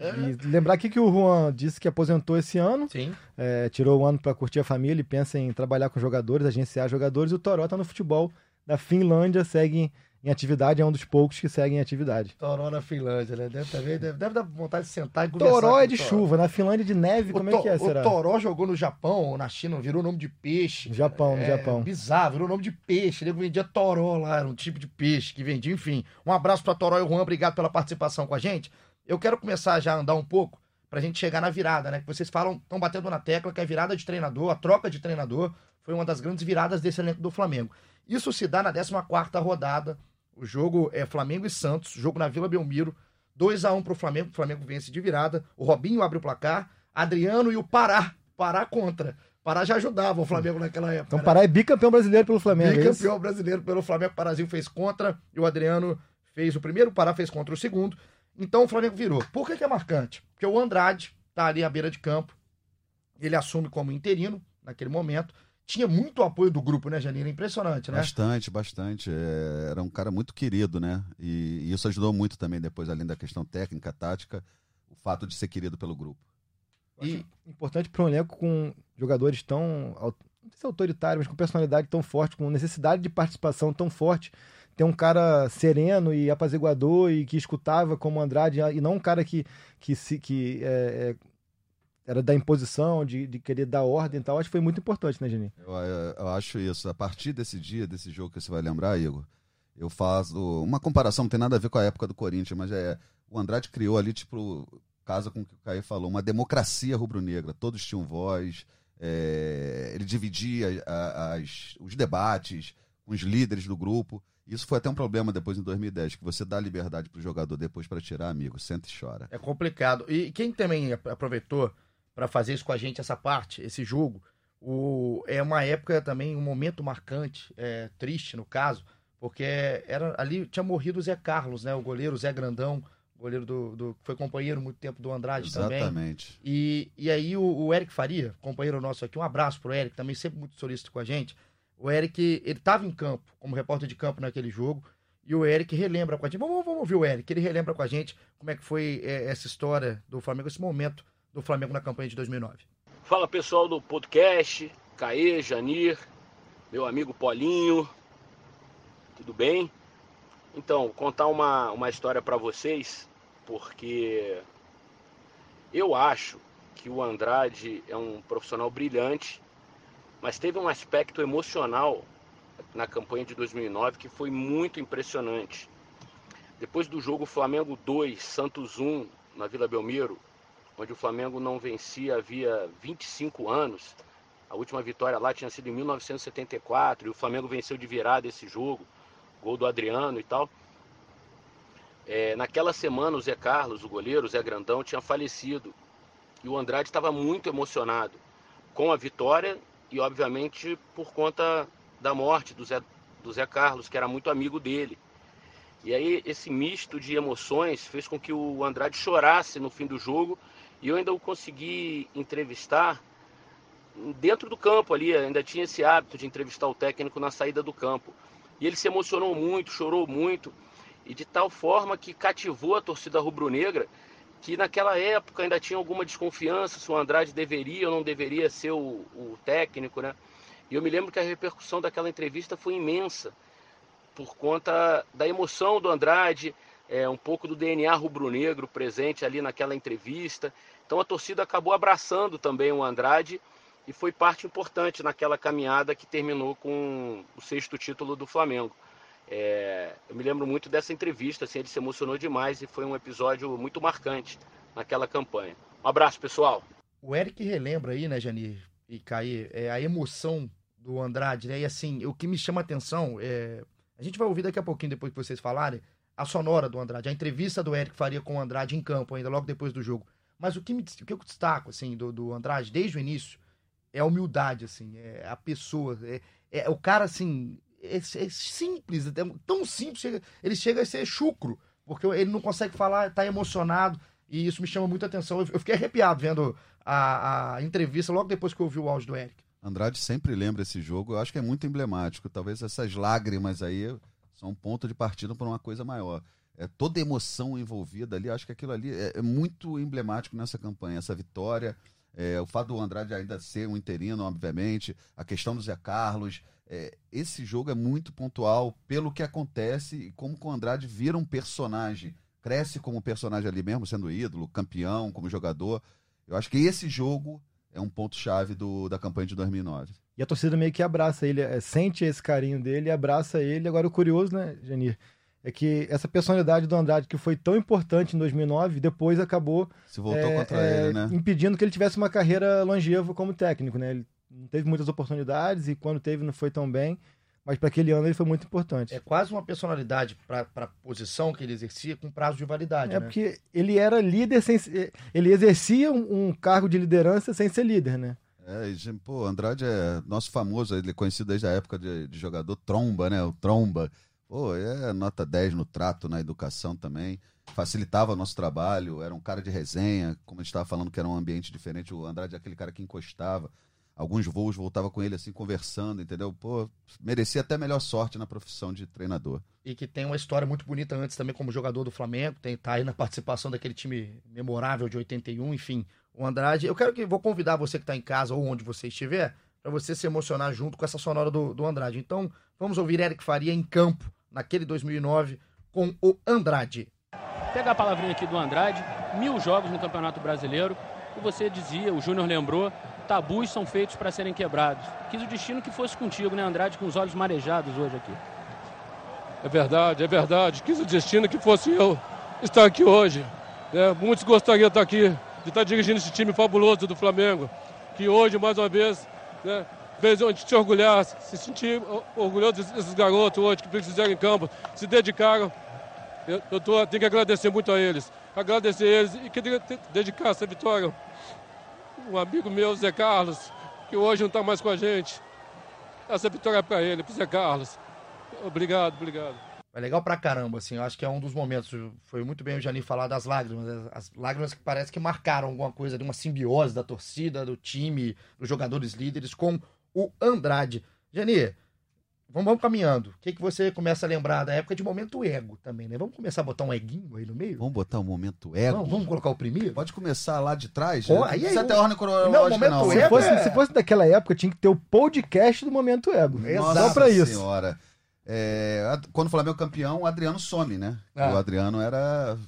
E lembrar aqui que o Juan disse que aposentou esse ano. Sim. É, tirou o ano para curtir a família e pensa em trabalhar com jogadores, agenciar jogadores. E o Toró tá no futebol da Finlândia, segue em atividade, é um dos poucos que seguem em atividade. Toró na Finlândia, né? Deve, também, deve, deve dar vontade de sentar e conversar. Toró é de chuva, na Finlândia de neve, o como to, é que é, será? O Toró jogou no Japão na China, virou nome de peixe. No Japão, no é, Japão. Bizarro, virou nome de peixe. Ele vendia Toró lá, era um tipo de peixe que vendia, enfim. Um abraço para Toró e o Juan, obrigado pela participação com a gente. Eu quero começar já a andar um pouco pra gente chegar na virada, né? Que vocês falam, estão batendo na tecla que a virada de treinador, a troca de treinador, foi uma das grandes viradas desse elenco do Flamengo. Isso se dá na 14 quarta rodada o jogo é Flamengo e Santos, jogo na Vila Belmiro. 2 a 1 pro Flamengo, o Flamengo vence de virada. O Robinho abre o placar, Adriano e o Pará, Pará contra. Pará já ajudava o Flamengo naquela época. Então Pará é bicampeão brasileiro pelo Flamengo. É bicampeão é brasileiro pelo Flamengo. Parazinho fez contra e o Adriano fez o primeiro, o Pará fez contra o segundo. Então o Flamengo virou. Por que, que é marcante? Porque o Andrade tá ali à beira de campo. Ele assume como interino naquele momento tinha muito apoio do grupo, né, Janine? Impressionante, né? Bastante, bastante. É, era um cara muito querido, né? E, e, isso ajudou muito também, depois, além da questão técnica, tática, o fato de ser querido pelo grupo. E importante para um elenco com jogadores tão, não sei se autoritários, mas com personalidade tão forte, com necessidade de participação tão forte. Ter um cara sereno e apaziguador e que escutava como Andrade, e não um cara que, que, se, que é, é, era da imposição, de, de querer dar ordem e tal. Acho que foi muito importante, né, Geni? Eu, eu, eu, acho isso. A partir desse dia, desse jogo que você vai lembrar, Igor, eu faço uma comparação, não tem nada a ver com a época do Corinthians, mas é o Andrade criou ali, tipo, casa com o que o Caio falou, uma democracia rubro-negra. Todos tinham voz, é, ele dividia as, os debates com os líderes do grupo. Isso foi até um problema depois em 2010, que você dá liberdade para o jogador depois para tirar, amigo, senta e chora. É complicado. E quem também aproveitou para fazer isso com a gente, essa parte, esse jogo. O, é uma época também, um momento marcante, é, triste no caso, porque era, ali tinha morrido o Zé Carlos, né? O goleiro Zé Grandão, goleiro do, do foi companheiro muito tempo do Andrade Exatamente. também. Exatamente. E, e aí o, o, Eric Faria, companheiro nosso aqui, um abraço pro Eric, também sempre muito solícito com a gente. O Eric, ele estava em campo, como repórter de campo naquele jogo, e o Eric relembra com a gente. Vamos, vamos ouvir o Eric, ele relembra com a gente como é que foi é, essa história do Flamengo, esse momento do Flamengo na campanha de 2009. Fala pessoal do podcast, Caê, Janir, meu amigo Polinho, tudo bem? Então, contar uma, uma história para vocês, porque eu acho que o Andrade é um profissional brilhante, mas teve um aspecto emocional na campanha de 2009 que foi muito impressionante. Depois do jogo Flamengo 2, Santos 1 na Vila Belmiro, onde o Flamengo não vencia havia 25 anos. A última vitória lá tinha sido em 1974 e o Flamengo venceu de virada esse jogo, gol do Adriano e tal. É, naquela semana, o Zé Carlos, o goleiro, o Zé Grandão, tinha falecido e o Andrade estava muito emocionado com a vitória e, obviamente, por conta da morte do Zé, do Zé Carlos, que era muito amigo dele. E aí, esse misto de emoções fez com que o Andrade chorasse no fim do jogo e eu ainda o consegui entrevistar dentro do campo ali, ainda tinha esse hábito de entrevistar o técnico na saída do campo. E ele se emocionou muito, chorou muito, e de tal forma que cativou a torcida rubro-negra, que naquela época ainda tinha alguma desconfiança se o Andrade deveria ou não deveria ser o, o técnico, né? E eu me lembro que a repercussão daquela entrevista foi imensa, por conta da emoção do Andrade, é, um pouco do DNA rubro-negro presente ali naquela entrevista. Então a torcida acabou abraçando também o Andrade e foi parte importante naquela caminhada que terminou com o sexto título do Flamengo. É, eu me lembro muito dessa entrevista, assim, ele se emocionou demais e foi um episódio muito marcante naquela campanha. Um abraço, pessoal. O Eric relembra aí, né, Janir e Caí, é, a emoção do Andrade, né? E assim, o que me chama a atenção é. A gente vai ouvir daqui a pouquinho, depois que vocês falarem, a sonora do Andrade, a entrevista do Eric faria com o Andrade em campo, ainda logo depois do jogo. Mas o que, me, o que eu destaco, assim, do, do Andrade, desde o início, é a humildade, assim, é a pessoa, é, é o cara, assim, é, é simples, é tão simples, ele chega a ser chucro, porque ele não consegue falar, tá emocionado, e isso me chama muita atenção. Eu, eu fiquei arrepiado vendo a, a entrevista logo depois que eu ouvi o áudio do Eric. Andrade sempre lembra esse jogo, eu acho que é muito emblemático. Talvez essas lágrimas aí são um ponto de partida para uma coisa maior. É, toda emoção envolvida ali, acho que aquilo ali é, é muito emblemático nessa campanha, essa vitória. É, o fato do Andrade ainda ser um interino, obviamente, a questão do Zé Carlos. É, esse jogo é muito pontual pelo que acontece e como o Andrade vira um personagem. Cresce como personagem ali mesmo, sendo ídolo, campeão, como jogador. Eu acho que esse jogo é um ponto-chave da campanha de 2009. E a torcida meio que abraça ele, é, sente esse carinho dele, abraça ele. Agora, o curioso, né, Janir, é que essa personalidade do Andrade, que foi tão importante em 2009, depois acabou Se voltou é, contra é, ele, né? impedindo que ele tivesse uma carreira longeva como técnico. Né? Ele não teve muitas oportunidades e quando teve não foi tão bem mas para aquele ano ele foi muito importante. É quase uma personalidade para a posição que ele exercia com prazo de validade. É né? porque ele era líder sem. Ele exercia um, um cargo de liderança sem ser líder, né? É, e, pô, Andrade é nosso famoso, ele é conhecido desde a época de, de jogador tromba, né? O tromba. Pô, é nota 10 no trato, na educação também. Facilitava o nosso trabalho, era um cara de resenha, como a gente estava falando que era um ambiente diferente. O Andrade é aquele cara que encostava alguns voos voltava com ele assim conversando, entendeu? Pô, merecia até melhor sorte na profissão de treinador. E que tem uma história muito bonita antes também como jogador do Flamengo, tem tá aí na participação daquele time memorável de 81, enfim. O Andrade, eu quero que vou convidar você que está em casa ou onde você estiver, para você se emocionar junto com essa sonora do, do Andrade. Então, vamos ouvir Eric Faria em campo naquele 2009 com o Andrade. Pega a palavrinha aqui do Andrade, mil jogos no Campeonato Brasileiro, e você dizia, o Júnior lembrou, tabus são feitos para serem quebrados. Quis o destino que fosse contigo, né, Andrade, com os olhos marejados hoje aqui. É verdade, é verdade. Quis o destino que fosse eu estar aqui hoje. É, muitos gostariam de estar aqui, de estar dirigindo esse time fabuloso do Flamengo, que hoje, mais uma vez, né, a gente se orgulhar, se sentir orgulhoso desses garotos hoje que fizeram em campo, se dedicaram. Eu, eu tô, tenho que agradecer muito a eles. Agradecer eles e queria dedicar essa vitória um amigo meu, Zé Carlos, que hoje não está mais com a gente. Essa vitória é para ele, para Zé Carlos. Obrigado, obrigado. É legal pra caramba, assim, eu acho que é um dos momentos, foi muito bem o Jani falar das lágrimas, as lágrimas que parece que marcaram alguma coisa de uma simbiose da torcida, do time, dos jogadores líderes com o Andrade. Jani, Vamos, vamos caminhando. O que, que você começa a lembrar da época de momento ego também, né? Vamos começar a botar um eguinho aí no meio? Vamos botar um momento ego? Vamos, vamos colocar o primeiro? Pode começar lá de trás? Pô, aí, aí, até ordem cronológica, não. não. Se, fosse, é... se fosse daquela época, tinha que ter o podcast do momento ego. Nossa Só pra isso. senhora. É, quando o Flamengo é campeão, o Adriano some, né? Ah. O Adriano era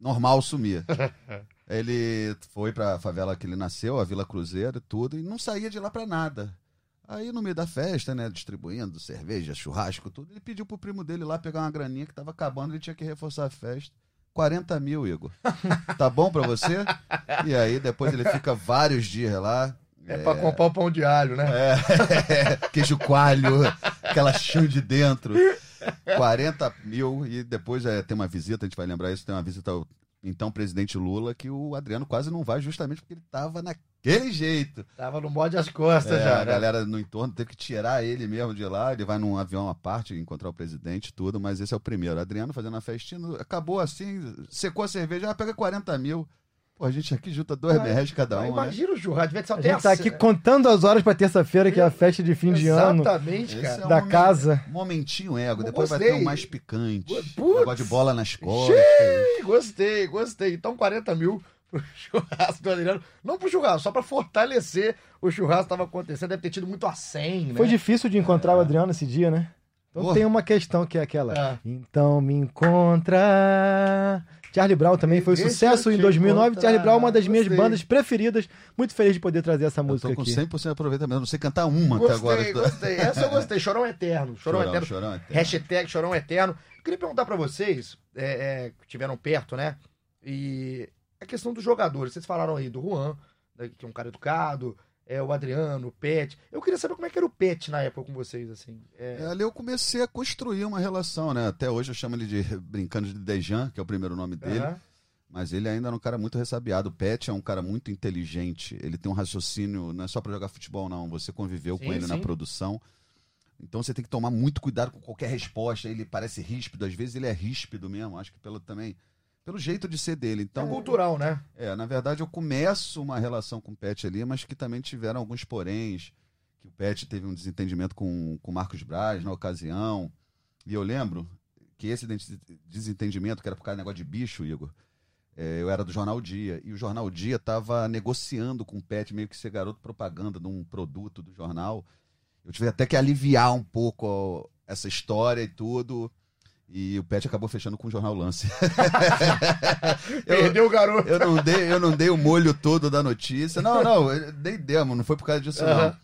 normal sumir. ele foi pra favela que ele nasceu, a Vila Cruzeiro e tudo, e não saía de lá pra nada. Aí no meio da festa, né, distribuindo cerveja, churrasco, tudo, ele pediu pro primo dele lá pegar uma graninha que tava acabando, ele tinha que reforçar a festa. 40 mil, Igor. Tá bom pra você? E aí depois ele fica vários dias lá. É, é... pra comprar o pão de alho, né? É, queijo coalho, aquela cheio de dentro. 40 mil e depois é, tem uma visita, a gente vai lembrar isso, tem uma visita ao então presidente Lula, que o Adriano quase não vai justamente porque ele tava naquele jeito. Tava no bode as costas é, já. A né? galera no entorno teve que tirar ele mesmo de lá. Ele vai num avião à parte encontrar o presidente tudo, mas esse é o primeiro. Adriano fazendo a festinha, acabou assim, secou a cerveja, já pega 40 mil. Pô, a gente aqui junta dois reais cada um. Né? Imagina né? o churrasco, devia ser A gente tá aqui contando as horas pra terça-feira, que é a festa de fim de ano. Exatamente, cara. É da um casa. Momentinho ego, depois gostei. vai ter um mais picante. Putz. Negócio de bola nas costas. Xiii, gostei, gostei. Então 40 mil pro churrasco do Adriano. Não pro churrasco, só pra fortalecer o churrasco que tava acontecendo. Deve ter tido muito a 100, né? Foi difícil de encontrar é. o Adriano esse dia, né? Então Porra. tem uma questão que é aquela. É. Então me encontra Charlie Brown também foi um sucesso eu em te 2009. contar. Charlie Brown é uma das minhas Gostei. bandas preferidas. Muito feliz de poder trazer essa Eu música tô com aqui. 100% de aproveitamento. Não sei cantar uma Gostei, até agora. gostei. Essa eu gostei. Chorão Eterno. Chorão, Chorão, Eterno. Chorão Eterno. Hashtag Chorão Eterno. Eu queria perguntar pra vocês, é, é, que estiveram perto, né? E a questão dos jogadores. Vocês falaram aí do Juan, né, que é um cara educado, é, o Adriano, o Pet. Eu queria saber como é que era o Pet na época com vocês, assim. É, É, ali eu comecei a construir uma relação, né? Até hoje eu chamo ele de, brincando de Dejan, que é o primeiro nome dele. Aham. Mas ele ainda era um cara muito ressabiado. O Pet é um cara muito inteligente. Ele tem um raciocínio, não é só pra jogar futebol, não. Você conviveu Sim, com ele na sim. produção. Então você tem que tomar muito cuidado com qualquer resposta. Ele parece ríspido, às vezes ele é ríspido mesmo. Acho que pelo também. Pelo jeito de ser dele. Então, é cultural, né? é, na verdade eu começo uma relação com o Pet ali, mas que também tiveram alguns poréns, que o Pet teve um desentendimento com o Marcos Braz na ocasião. E eu lembro que esse desentendimento, que era por causa do negócio de bicho, Igor, é, eu era do Jornal Dia, e o Jornal Dia estava negociando com o Pet, meio que ser garoto propaganda de um produto do jornal. Eu tive até que aliviar um pouco ó, essa história e tudo. E o Pet acabou fechando com o Jornal Lance. Eu- Perdeu o garoto. eu não dei, eu não dei o molho todo da notícia. Não, não, eu dei demo, não foi por causa disso, Aham. não.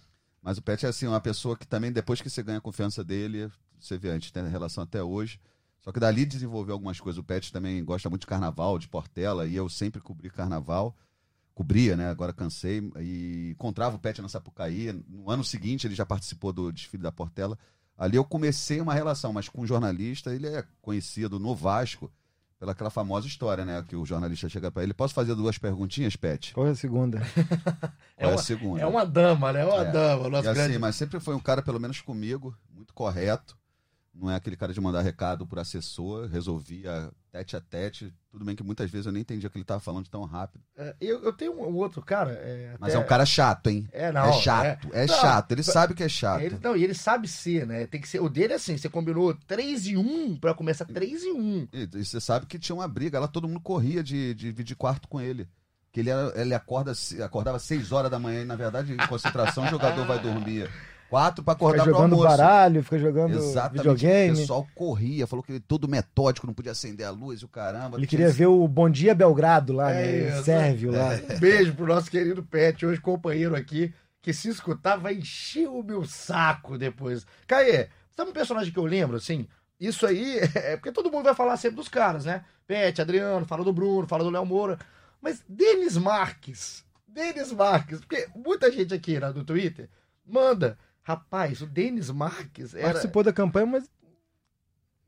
Mas o Pet é assim, uma pessoa que também, depois que você ganha a confiança dele, você vê, a gente tem relação até hoje. Só que dali desenvolveu algumas coisas. O Pet também gosta muito de carnaval, de Portela, e eu sempre cobri carnaval. Cobria, né? Agora cansei. E encontrava o Pet na Sapucaí. No ano seguinte, ele já participou do desfile da Portela. Ali eu comecei uma relação, mas com um jornalista, ele é conhecido no Vasco pela aquela famosa história, né? Que o jornalista chega para ele. Posso fazer duas perguntinhas, Pet? Qual é a segunda? É Qual é a uma- segunda? É uma dama, né? É uma É. dama. Nosso E assim, grande... mas sempre foi um cara, pelo menos comigo, muito correto. Não é aquele cara de mandar recado por assessor, resolvia tete a tete. Tudo bem que muitas vezes eu nem entendia o que ele estava falando tão rápido. É, eu, eu tenho um outro cara. é, Mas até- é um cara chato, hein? É, não. é chato, é, Não, chato. Ele sabe que é chato. Ele, não, e ele sabe ser, né? Tem que ser. O dele é assim: você combinou 3 e 1 pra começar 3 e 1. E, e você sabe que tinha uma briga, lá todo mundo corria de, de dividir quarto com ele. Que ele, era, ele acorda, acordava 6 horas da manhã e, na verdade, em concentração, o jogador vai dormir 4 para Fica acordar pro jogando almoço. baralho, fica jogando Exatamente. O videogame. pessoal corria, falou que ele todo metódico, não podia acender a luz e o caramba. Ele Tinha queria ver o Bom Dia Belgrado lá, É né? O Sérvio lá. Um beijo pro nosso querido Pet, hoje companheiro aqui, que se escutar vai encher o meu saco depois. Caê, sabe um personagem que eu lembro, assim? Isso aí é porque todo mundo vai falar sempre dos caras, né? Pet, Adriano, fala do Bruno, fala do Léo Moura. Mas Denis Marques, Denis Marques, porque muita gente aqui né, do Twitter manda. Rapaz, o Denis Marques era. Participou da campanha, mas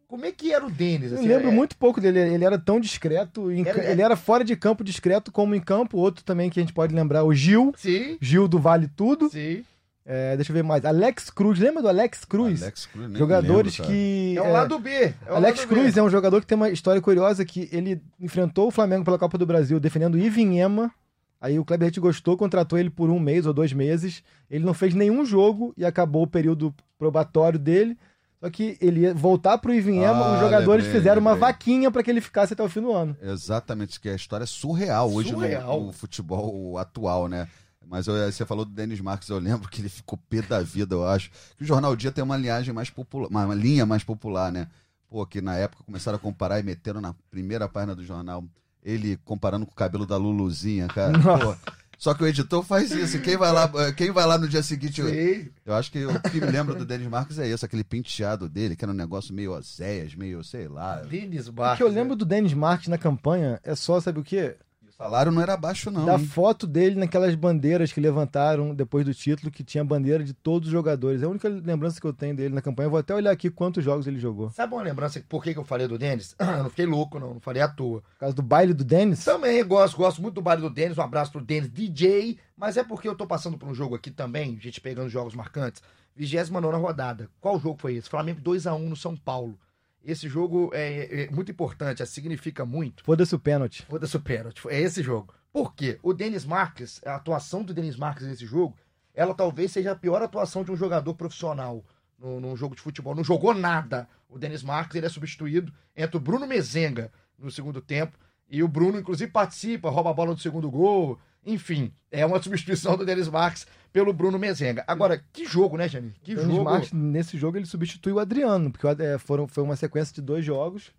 Como é que era o Denis? eu assim? lembro É- muito pouco dele. Ele era tão discreto. em Era- ca- Ele era fora de campo discreto como em campo. Outro também que a gente pode lembrar, o Gil. Sim. Gil do Vale Tudo. Sim. É, deixa eu ver mais. Alex Cruz. Lembra do Alex Cruz? Alex Cruz, nem Jogadores lembro, que. É o lado B. É o Alex lado B. Cruz é um jogador que tem uma história curiosa que ele enfrentou o Flamengo pela Copa do Brasil defendendo o Ivinhema. Aí o Kleber Leite gostou, contratou ele por um mês ou dois meses. Ele não fez nenhum jogo e acabou o período probatório dele. Só que ele ia voltar pro Ivinhema, Ah, os jogadores lembrei, fizeram uma lembrei. vaquinha para que ele ficasse até o fim do ano. Exatamente, que a história é surreal hoje no- Surreal. No, futebol atual, né? Mas eu- você falou do Denis Marques, eu lembro que ele ficou pé da vida, eu acho. Que o Jornal Dia tem uma linhagem mais popular, uma uma linha mais popular, né? Pô, que na época começaram a comparar e meteram na primeira página do jornal ele comparando com o cabelo da Luluzinha, cara. Pô, só que o editor faz isso. Quem vai lá, quem vai lá no dia seguinte. Eu, eu acho que o que me lembra do Denis Marques é isso, aquele penteado dele, que era um negócio meio oséias, meio, sei lá. Denis O Marques. que eu lembro do Denis Marques na campanha é só, sabe o quê? Salário não era baixo, não. da hein? foto dele naquelas bandeiras que levantaram depois do título, que tinha bandeira de todos os jogadores. É a única lembrança que eu tenho dele na campanha. Eu vou até olhar aqui quantos jogos ele jogou. Sabe uma lembrança? Por que, que eu falei do Denis? Eu não fiquei louco, não. Não falei à toa. Por causa do baile do Denis? Também gosto, gosto muito do baile do Denis. Um abraço pro Denis DJ. Mas é porque eu tô passando por um jogo aqui também, gente pegando jogos marcantes. 29 rodada. Qual jogo foi esse? Flamengo 2x1 no São Paulo. Esse jogo é, é muito importante, é, significa muito. Foda-se o pênalti. Foda-se o pênalti. É esse jogo. Por quê? O Denis Marques, a atuação do Denis Marques nesse jogo, ela talvez seja a pior atuação de um jogador profissional num jogo de futebol. Não jogou nada. O Denis Marques, ele é substituído. Entra o Bruno Mezenga no segundo tempo. E o Bruno, inclusive, participa, rouba a bola do segundo gol. Enfim, é uma substituição do Denis Marques pelo Bruno Mezenga. Agora, que jogo, né, Jani? Que Denis jogo. Marques, nesse jogo, ele substituiu o Adriano, porque é, foram, foi uma sequência de dois jogos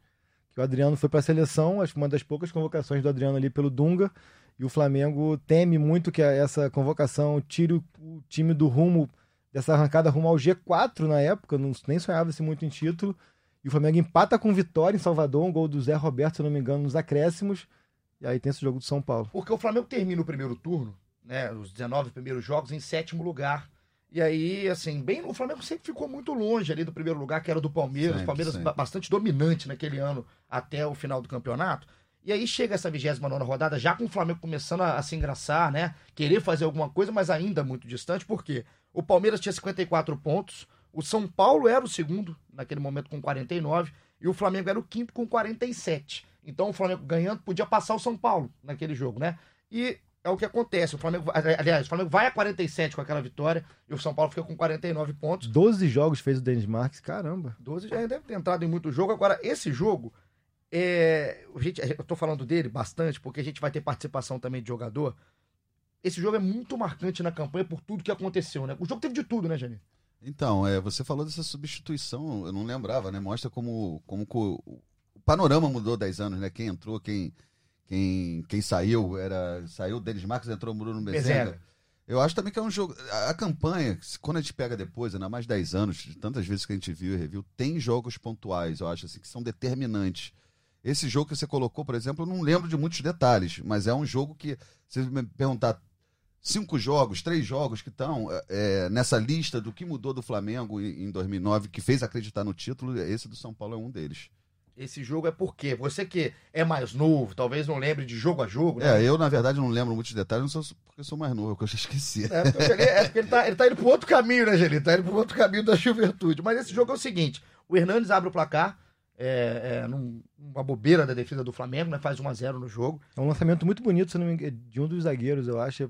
que o Adriano foi para a seleção, acho que uma das poucas convocações do Adriano ali pelo Dunga, e o Flamengo teme muito que essa convocação tire o, o time do rumo, dessa arrancada rumo ao G4 na época, não, nem sonhava-se muito em título, e o Flamengo empata com vitória em Salvador, um gol do Zé Roberto, se não me engano, nos acréscimos, e aí tem esse jogo do São Paulo. Porque o Flamengo termina o primeiro turno, né, os 19 primeiros jogos, em sétimo lugar. E aí, assim, bem, o Flamengo sempre ficou muito longe ali do primeiro lugar, que era do Palmeiras. Sempre, o Palmeiras sempre. bastante dominante naquele ano até o final do campeonato. E aí chega essa 29 rodada, já com o Flamengo começando a, a se engraçar, né? Querer fazer alguma coisa, mas ainda muito distante, porque o Palmeiras tinha 54 pontos, o São Paulo era o segundo, naquele momento com 49, e o Flamengo era o quinto com 47. Então o Flamengo ganhando podia passar o São Paulo naquele jogo, né? E é o que acontece. O Flamengo, aliás, o Flamengo vai a 47 com aquela vitória e o São Paulo fica com 49 pontos. 12 jogos fez o Denis Marques, caramba. 12 já deve ter entrado em muito jogo. Agora, esse jogo, é, gente, eu tô falando dele bastante porque a gente vai ter participação também de jogador. Esse jogo é muito marcante na campanha por tudo que aconteceu, né? O jogo teve de tudo, né, Janine? Então, é, você falou dessa substituição, eu não lembrava, né? Mostra como, como panorama mudou 10 anos, né? Quem entrou, quem, quem, quem saiu, era saiu Denis Marques, entrou Bruno Bezerra. Eu acho também que é um jogo. A, a campanha, quando a gente pega depois, ainda mais 10 anos, de tantas vezes que a gente viu e reviu, tem jogos pontuais, eu acho, assim, que são determinantes. Esse jogo que você colocou, por exemplo, eu não lembro de muitos detalhes, mas é um jogo que, se você me perguntar cinco jogos, três jogos que estão é, nessa lista do que mudou do Flamengo em, em 2009, que fez acreditar no título, esse do São Paulo é um deles. Esse jogo é porque você que é mais novo, talvez não lembre de jogo a jogo, né? É, eu, na verdade, não lembro muitos detalhes, não sou porque eu sou mais novo, que eu já esqueci. É porque, ele, é porque ele, tá, ele tá indo pro outro caminho, né, Geli? Tá indo pro outro caminho da juventude. Mas esse jogo é o seguinte: o Hernandes abre o placar, é, é, num- numa bobeira da defesa do Flamengo, né? Faz 1x0 no jogo. É um lançamento muito bonito, se não me engano, de um dos zagueiros, eu acho.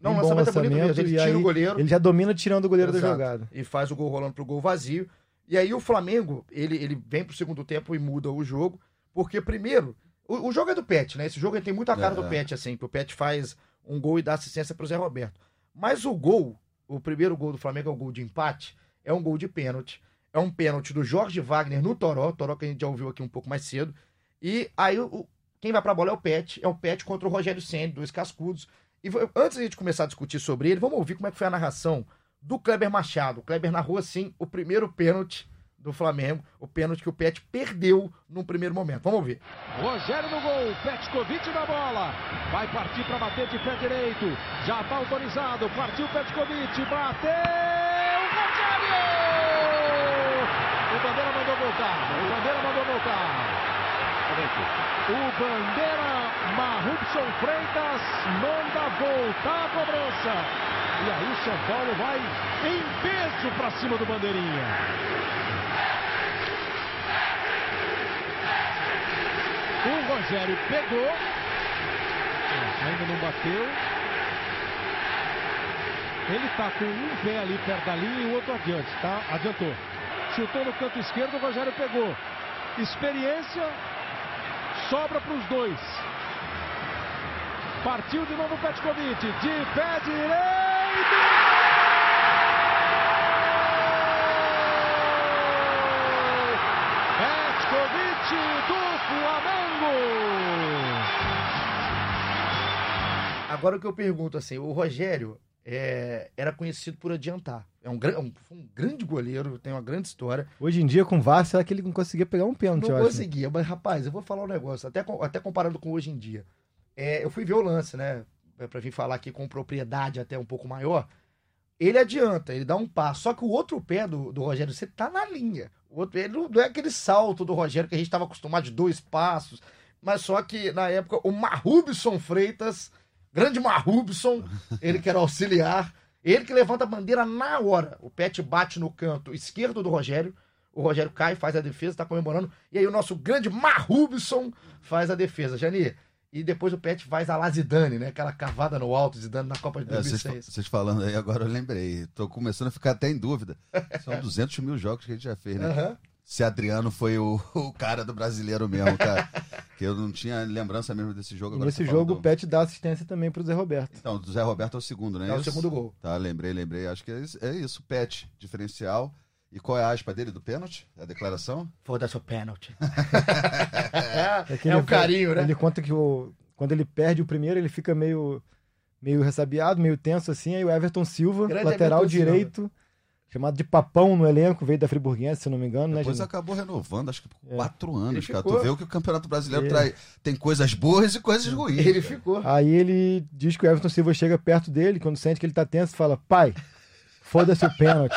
Não, Bem o bom lançamento é bonito mesmo, ele tira aí o goleiro. Ele já domina tirando o goleiro da Exato. jogada. E faz o gol rolando pro gol vazio. E aí o Flamengo, ele, ele vem pro segundo tempo e muda o jogo. Porque, primeiro, o, o jogo é do Pet, né? Esse jogo tem muito a cara É, do. Pet, assim, que o Pet faz um gol e dá assistência pro Zé Roberto. Mas o gol, o primeiro gol do Flamengo é o gol de empate, é um gol de pênalti. É um pênalti do Jorge Wagner no Toró, Toró que a gente já ouviu aqui um pouco mais cedo. E aí o, quem vai pra bola é o Pet, é o Pet contra o Rogério Senna, dois cascudos. E antes da gente começar a discutir sobre ele, vamos ouvir como é que foi a narração do Kleber Machado. O Kleber narrou, assim, o primeiro pênalti do Flamengo, o pênalti que o Pet perdeu num primeiro momento. Vamos ouvir. Rogério no gol, Petkovic na bola. Vai partir para bater de pé direito. Já está autorizado. Partiu Petkovic, bateu. Rogério! O Bandeira mandou voltar. O Bandeira mandou voltar. O Bandeira Marrubson Freitas manda voltar a cobrança. E aí o São Paulo vai em peso para cima do Bandeirinha. O Rogério pegou. Ainda não bateu. Ele tá com um pé ali perto da linha e o outro adiante, tá? Adiantou. Chutou no canto esquerdo, o Rogério pegou. Experiência sobra para os dois. Partiu de novo o Petkovic, de pé direito. Petkovic do Flamengo. Agora o que eu pergunto, assim, o Rogério é, era conhecido por adiantar. É um, gran- um, foi um grande goleiro, tem uma grande história. Hoje em dia, com o VAR, será que ele não conseguia pegar um pênalti, Não eu acho. conseguia, mas rapaz, eu vou falar um negócio, até, até comparando com hoje em dia. É, eu fui ver o lance, né? É pra vir falar aqui com propriedade até um pouco maior. Ele adianta, ele dá um passo. Só que o outro pé do, do Rogério, você tá na linha. O outro, ele não, não é aquele salto do Rogério que a gente estava acostumado de dois passos. Mas só que na época o Marrubson Freitas, grande Marrubson, ele que era auxiliar, ele que levanta a bandeira na hora. O Pet bate no canto esquerdo do Rogério. O Rogério cai, faz a defesa, tá comemorando. E aí o nosso grande Marrubson faz a defesa. Jani, e depois o Pet faz a Lazidane, né? Aquela cavada no alto, Zidane na Copa de É, vocês, 2006. vocês falando aí agora eu lembrei. Tô começando a ficar até em dúvida. São 200 mil jogos que a gente já fez, né? Aham. Se Adriano foi o, o cara do brasileiro mesmo, cara. que eu não tinha lembrança mesmo desse jogo. Agora nesse jogo, do- o Pet dá assistência também pro Zé Roberto. Então, do Zé Roberto é o segundo, né? É o isso? segundo gol. Tá, lembrei, lembrei. Acho que é isso, é isso, Pet, diferencial. E qual é a aspa dele do pênalti? A declaração? Foda-se o pênalti. É, é um carinho, né? Ele conta que o, quando ele perde o primeiro, ele fica meio, meio ressabiado, meio tenso assim. Aí o Everton Silva, Grande lateral Everton Silva. direito, chamado de Papão no elenco, veio da Friburguense, se não me engano, Depois né? acabou renovando, acho que por É. quatro anos, Ele cara. ficou. Tu vê o que o Campeonato Brasileiro É. traz. Tem coisas boas e coisas ruins. Ele cara. ficou. Aí ele diz que o Everton Silva chega perto dele, quando sente que ele tá tenso, fala: Pai, foda-se o pênalti.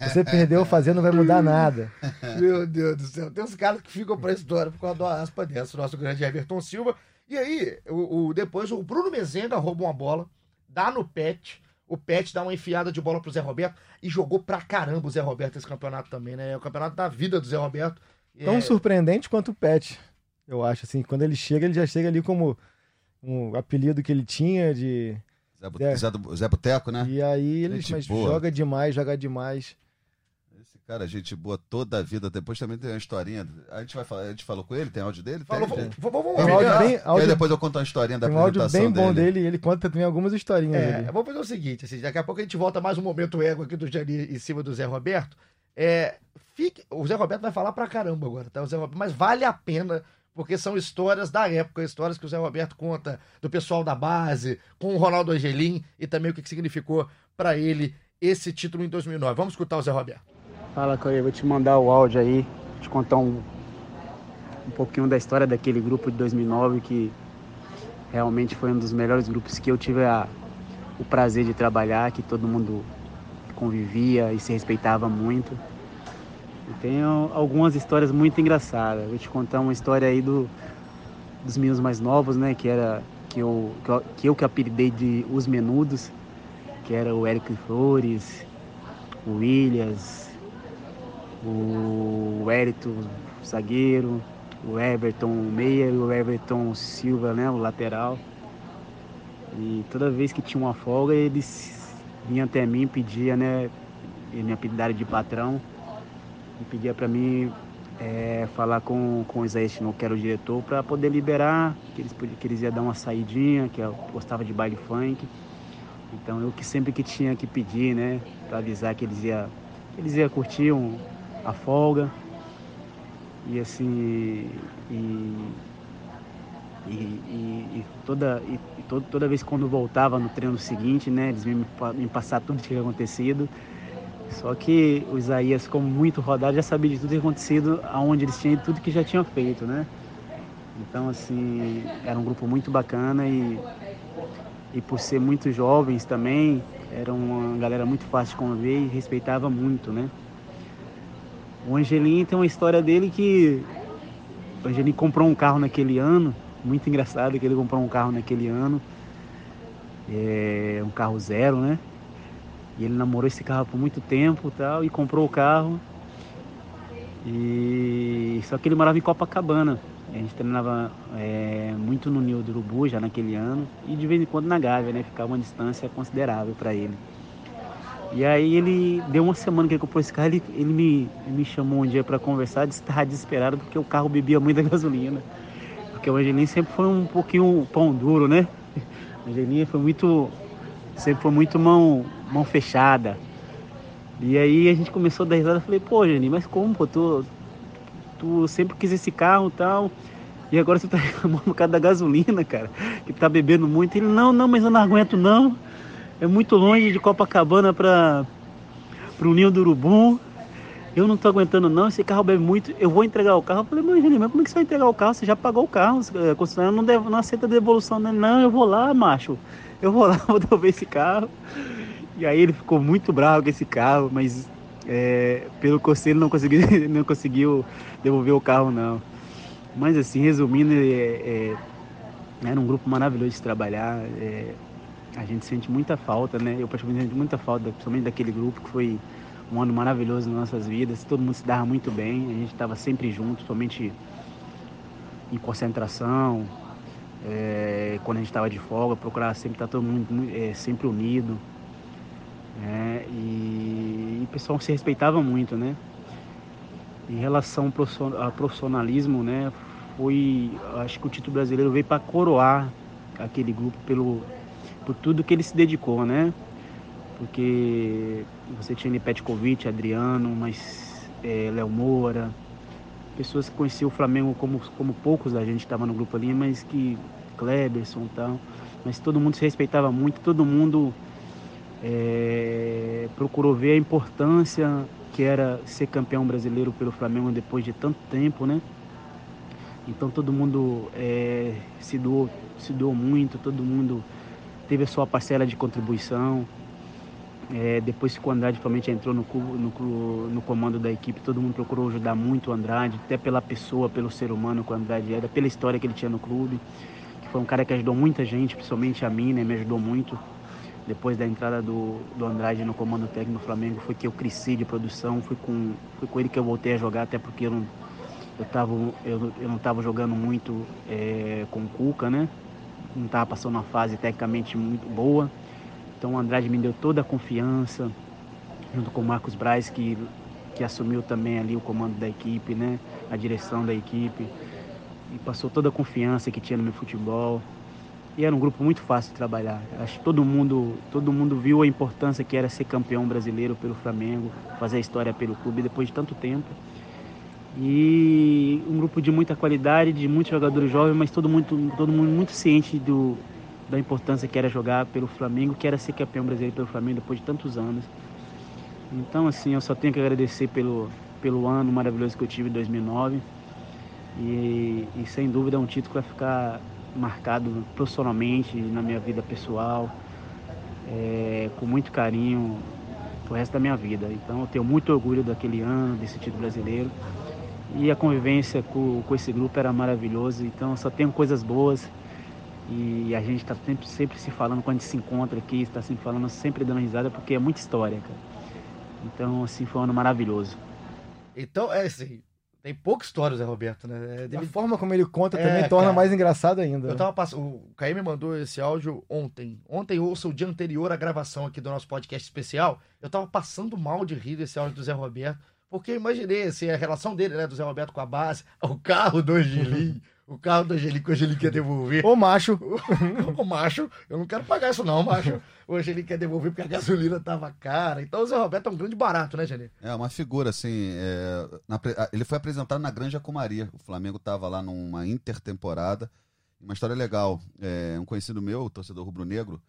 Você perdeu fazendo, não vai mudar nada. Meu Deus do céu. Tem uns caras que ficam pra história por causa uma aspa dessa. O nosso grande Everton Silva. E aí, o, o- depois o Bruno Mezenga rouba uma bola, dá no Pet. O Pet dá uma enfiada de bola pro Zé Roberto e jogou pra caramba o Zé Roberto esse campeonato também, né? É o campeonato da vida do Zé Roberto. Tão É, surpreendente quanto o Pet, eu acho. assim Quando ele chega, ele já chega ali como um apelido que ele tinha de. Zé, Bu- Zé, do- Zé Boteco, né? E aí ele Gente mas boa. joga demais, joga demais. Esse cara, gente boa toda a vida. Depois também tem uma historinha. A gente vai falar, a gente falou com ele, tem áudio dele? Falou, tem, vamos- gente? vamos Tem um áudio bem- E aí áudio- depois eu conto uma historinha da Tem um áudio apresentação bem bom dele. dele e ele conta também algumas historinhas É, ali. vamos fazer o seguinte, assim, daqui a pouco a gente volta mais um momento ego aqui do Jani em cima do Zé Roberto. É, fique, o Zé Roberto vai falar pra caramba agora, tá? O Zé Roberto, mas vale a pena, porque são histórias da época, histórias que o Zé Roberto conta do pessoal da base, com o Ronaldo Angelim e também o que significou pra ele esse título em 2009. Vamos escutar o Zé Roberto. Fala, Cauê, vou te mandar o áudio aí, te contar um, um pouquinho da história daquele grupo de 2009 que realmente foi um dos melhores grupos que eu tive a- o prazer de trabalhar, que todo mundo convivia e se respeitava muito. E tenho algumas histórias muito engraçadas. Vou te contar uma história aí do, dos meninos mais novos, né, que era que eu que eu que, eu que apelidei de os menudos, que era o Eric Flores, o Williams, o Wellington, zagueiro, o Everton meia e o Everton Silva, né, o lateral. E toda vez que tinha uma folga, eles vinham até mim pediam, né, e me apelidaram de patrão, e pedia para mim é, falar com, com o Isaías Chino, que era o diretor, para poder liberar, que eles, que eles iam dar uma saidinha, que eu gostava de baile funk. Então eu que sempre que tinha que pedir, né, para avisar que eles iam eles iam curtir um, a folga. E assim, e, e, e- toda, e, e to- toda vez quando voltava no treino seguinte, né, eles iam me, me passar tudo que tinha acontecido. Só que o Isaías, como muito rodado, já sabia de tudo que tinha acontecido, aonde eles tinham tudo que já tinham feito, né? Então, assim, era um grupo muito bacana e, e por ser muito jovens também, era uma galera muito fácil de conviver e respeitava muito, né? O Angelim tem uma história dele que o Angelim comprou um carro naquele ano, muito engraçado que ele comprou um carro naquele ano, é, um carro zero, né? E ele namorou esse carro por muito tempo tal, e comprou o carro. E só que ele morava em Copacabana. A gente treinava é, muito no Ninho do Urubu já naquele ano e de vez em quando na Gávea, né? Ficava uma distância considerável para ele. E aí ele deu uma semana que ele comprou esse carro, ele, ele me, me chamou um dia para conversar, disse que estava desesperado porque o carro bebia muita gasolina. Porque o Angelim sempre foi um pouquinho pão duro, né? O Angelim foi muito. sempre foi muito mão, mão fechada. E aí a gente começou a dar risada, falei, pô, Angelim, mas como, pô, tu, tu sempre quis esse carro e tal. E agora você tá reclamando por causa da gasolina, cara, que tá bebendo muito. Ele, não, não, mas eu não aguento não. É muito longe de Copacabana para o Ninho do Urubu. Eu não tô aguentando não, esse carro bebe muito, eu vou entregar o carro. Eu falei, mas Angelim, mas como é que você vai entregar o carro? Você já pagou o carro, a concessionária não, deve- não aceita devolução. Né? Não, eu vou lá, macho. Eu vou lá, vou devolver esse carro. E aí ele ficou muito bravo com esse carro, mas é, pelo ele não conseguiu, não conseguiu devolver o carro não. Mas assim, resumindo, é, é, era um grupo maravilhoso de trabalhar. é, a gente sente muita falta, né? Eu particularmente sinto muita falta, principalmente daquele grupo que foi um ano maravilhoso nas nossas vidas. Todo mundo se dava muito bem, a gente estava sempre junto, somente em concentração, é, quando a gente estava de folga, procurava sempre estar todo mundo mu- é, sempre unido. Né? E, e o pessoal se respeitava muito, né? Em relação ao profission- ao profissionalismo, né? Foi, acho que o título brasileiro veio para coroar aquele grupo pelo por tudo que ele se dedicou, né? porque você tinha Petkovic, Adriano, mas é, Léo Moura, pessoas que conheciam o Flamengo como, como poucos da gente estava no grupo ali, mas que Kleberson e tal, mas todo mundo se respeitava muito, todo mundo é, procurou ver a importância que era ser campeão brasileiro pelo Flamengo depois de tanto tempo, né? Então todo mundo é, se, doou, se doou muito, todo mundo teve a sua parcela de contribuição. É, depois que o Andrade realmente entrou no, no, no, comando da equipe, todo mundo procurou ajudar muito o Andrade, até pela pessoa, pelo ser humano que o Andrade era, pela história que ele tinha no clube. Que foi um cara que ajudou muita gente, principalmente a mim, né? Me ajudou muito. Depois da entrada do, do Andrade no comando técnico do Flamengo, foi que eu cresci de produção, foi com, foi com ele que eu voltei a jogar, até porque eu não, eu, eu, eu não estava jogando muito é, com o Cuca, né? Não estava passando uma fase tecnicamente muito boa. Então o Andrade me deu toda a confiança, junto com o Marcos Braz, que, que assumiu também ali o comando da equipe, né? A direção da equipe. E passou toda a confiança que tinha no meu futebol. E era um grupo muito fácil de trabalhar. Acho que todo mundo, todo mundo viu a importância que era ser campeão brasileiro pelo Flamengo, fazer a história pelo clube depois de tanto tempo. E um grupo de muita qualidade, de muitos jogadores jovens, mas todo mundo, todo mundo muito ciente do, da importância que era jogar pelo Flamengo, que era ser campeão brasileiro pelo Flamengo depois de tantos anos. Então, assim, eu só tenho que agradecer pelo, pelo ano maravilhoso que eu tive em 2009. E, e sem dúvida é um título que vai ficar marcado profissionalmente na minha vida pessoal, é, com muito carinho pro resto da minha vida. Então eu tenho muito orgulho daquele ano, desse título brasileiro. E a convivência com, com esse grupo era maravilhosa, então só tenho coisas boas. E a gente está sempre, sempre se falando quando a gente se encontra aqui, está sempre falando, sempre dando risada, porque é muita história, cara. Então, assim, foi um ano maravilhoso. Então, é assim, tem pouca história, Zé Roberto, né? É, deve... A forma como ele conta é, também torna cara, mais engraçado ainda. Eu né? tava passando. O Caí me mandou esse áudio ontem. Ontem, ouça o dia anterior à gravação aqui do nosso podcast especial. Eu tava passando mal de rir desse áudio do Zé Roberto. Porque eu imaginei assim, a relação dele, né, do Zé Roberto com a base, o carro do Angelim, o carro do Angelique, o Angelique quer devolver. Ô macho. o macho, eu não quero pagar isso não, macho. O Angelique quer devolver porque a gasolina tava cara. Então o Zé Roberto é um grande barato, né, Angelique? É, uma figura, assim. É, na, ele foi apresentado na Granja Comaria. O Flamengo tava lá numa intertemporada. Uma história legal. É, um conhecido meu, torcedor rubro-negro,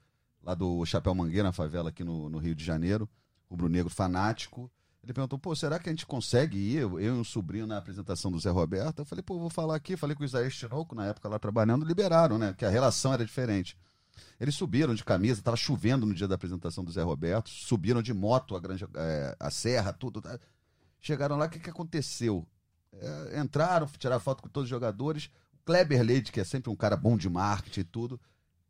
lá do Chapéu Mangueira, na favela aqui no, no Rio de Janeiro. Rubro-negro fanático. Ele perguntou, pô, será que a gente consegue ir, eu, eu e um sobrinho, na apresentação do Zé Roberto? Eu falei, pô, vou falar aqui. Falei com o Isaías Tinoco, na época lá trabalhando, liberaram, né? Que a relação era diferente. Eles subiram de camisa, estava chovendo no dia da apresentação do Zé Roberto, subiram de moto a, grande, é, a serra, tudo. Tá? Chegaram lá, o que, que aconteceu? É, entraram, tiraram foto com todos os jogadores. O Kleber Leite, que é sempre um cara bom de marketing e tudo,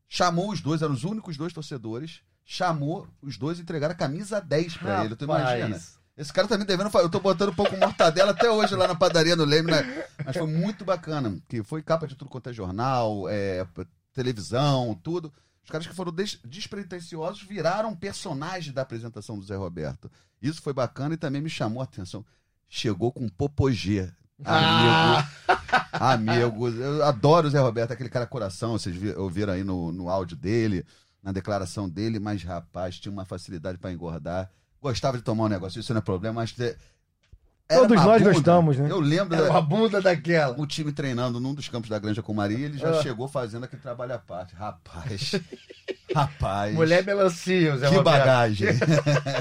chamou os dois, eram os únicos dois torcedores, chamou os dois e entregaram a camisa 10 para ele. Tu imagina? Esse cara tá me devendo. Eu tô botando um pouco mortadela até hoje lá na padaria no Leme, né? mas foi muito bacana. Que foi capa de tudo quanto é jornal, é, televisão, tudo. Os caras que foram des despretensiosos viraram personagens da apresentação do Zé Roberto. Isso foi bacana e também me chamou a atenção. Chegou com popogê. Amigo. Ah. Amigo. Eu adoro o Zé Roberto, aquele cara coração. Vocês ouviram aí no, no áudio dele, na declaração dele, mas rapaz, tinha uma facilidade para engordar gostava de tomar um negócio, isso não é problema, mas. Todos nós bunda. gostamos, né? Eu lembro da, bunda daquela. O time treinando num dos campos da Granja com Maria, ele já ah. chegou fazendo aquele trabalho à parte. Rapaz. rapaz. Mulher melancia, Zé Que Roberto. bagagem.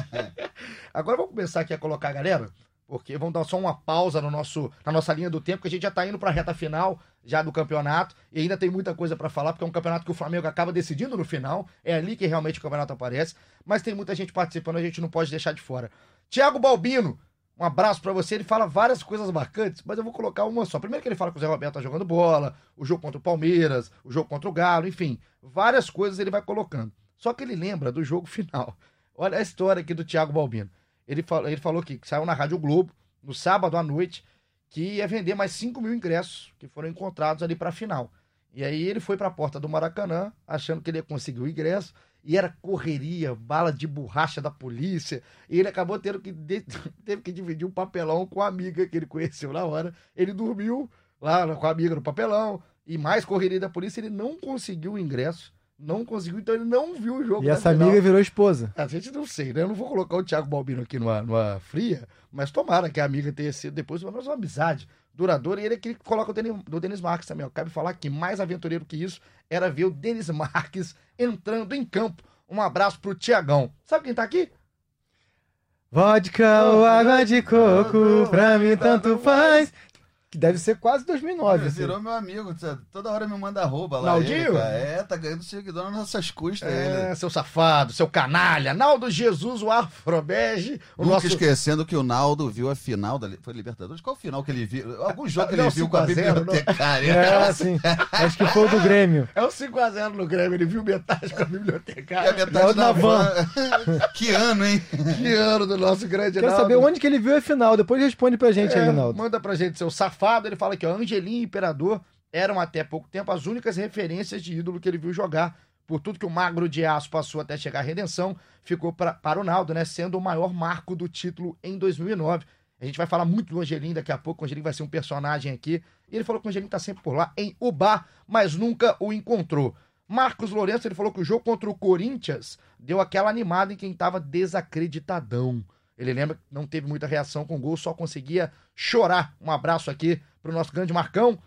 Agora vamos começar aqui a colocar a galera, porque vamos dar só uma pausa no nosso, na nossa linha do tempo, que a gente já tá indo pra reta final já do campeonato e ainda tem muita coisa para falar, porque é um campeonato que o Flamengo acaba decidindo no final. É ali que realmente o campeonato aparece. Mas tem muita gente participando, a gente não pode deixar de fora. Tiago Balbino, um abraço para você. Ele fala várias coisas marcantes, mas eu vou colocar uma só. Primeiro que ele fala que o Zé Roberto tá jogando bola, o jogo contra o Palmeiras, o jogo contra o Galo, enfim, várias coisas ele vai colocando. Só que ele lembra do jogo final. Olha a história aqui do Thiago Balbino. Ele, falou, ele falou que saiu na Rádio Globo no sábado à noite que ia vender mais 5 mil ingressos que foram encontrados ali para a final. E aí ele foi para a porta do Maracanã, achando que ele ia conseguir o ingresso, e era correria, bala de borracha da polícia, e ele acabou tendo que, teve que dividir um papelão com a amiga que ele conheceu na hora. Ele dormiu lá com a amiga no papelão, e mais correria da polícia, ele não conseguiu o ingresso Não conseguiu, então ele não viu o jogo. E essa final. amiga virou esposa. A gente não sei, né? Eu não vou colocar o Thiago Balbino aqui numa, numa fria, mas tomara que a amiga tenha sido depois pelo menos uma amizade duradoura. E ele é aquele que coloca o Denis, do Denis Marques também. Ó. Cabe falar que mais aventureiro que isso era ver o Denis Marques entrando em campo. Um abraço pro Tiagão. Sabe quem tá aqui? Vodka ou água de coco, pra mim tanto faz. Que deve ser quase 2009. assim. Virou meu amigo, toda hora me manda arroba lá. Naldinho? ele, é, tá ganhando seguidor nas nossas custas. É, ele. seu safado, seu canalha. Naldo Jesus, o Afrobege. O Nunca nosso... esquecendo que o Naldo viu a final da. Foi Libertadores? Qual final que ele viu? Algum jogo que ele viu com a 5 a 0, bibliotecária. É, sim. Acho que foi o do Grêmio. É o 5x0 no Grêmio, ele viu metade com a E a bibliotecária. metade na na van. van. que ano, hein? Que ano do nosso grande Quero Naldo. saber onde que ele viu a final. Depois responde pra gente É, aí, Naldo. Manda pra gente seu safado. Ele fala que ó, Angelim e Imperador eram até pouco tempo as únicas referências de ídolo que ele viu jogar. Por tudo que o magro de aço passou até chegar à redenção, ficou pra, para o Naldo, né? Sendo o maior marco do título em 2009. A gente vai falar muito do Angelim daqui a pouco. O Angelim vai ser um personagem aqui. E ele falou que o Angelim tá sempre por lá, em Ubá, mas nunca o encontrou. Marcos Lourenço, ele falou que o jogo contra o Corinthians deu aquela animada em quem tava desacreditadão. Ele lembra que não teve muita reação com o gol, só conseguia chorar. Um abraço aqui pro nosso grande Marcão.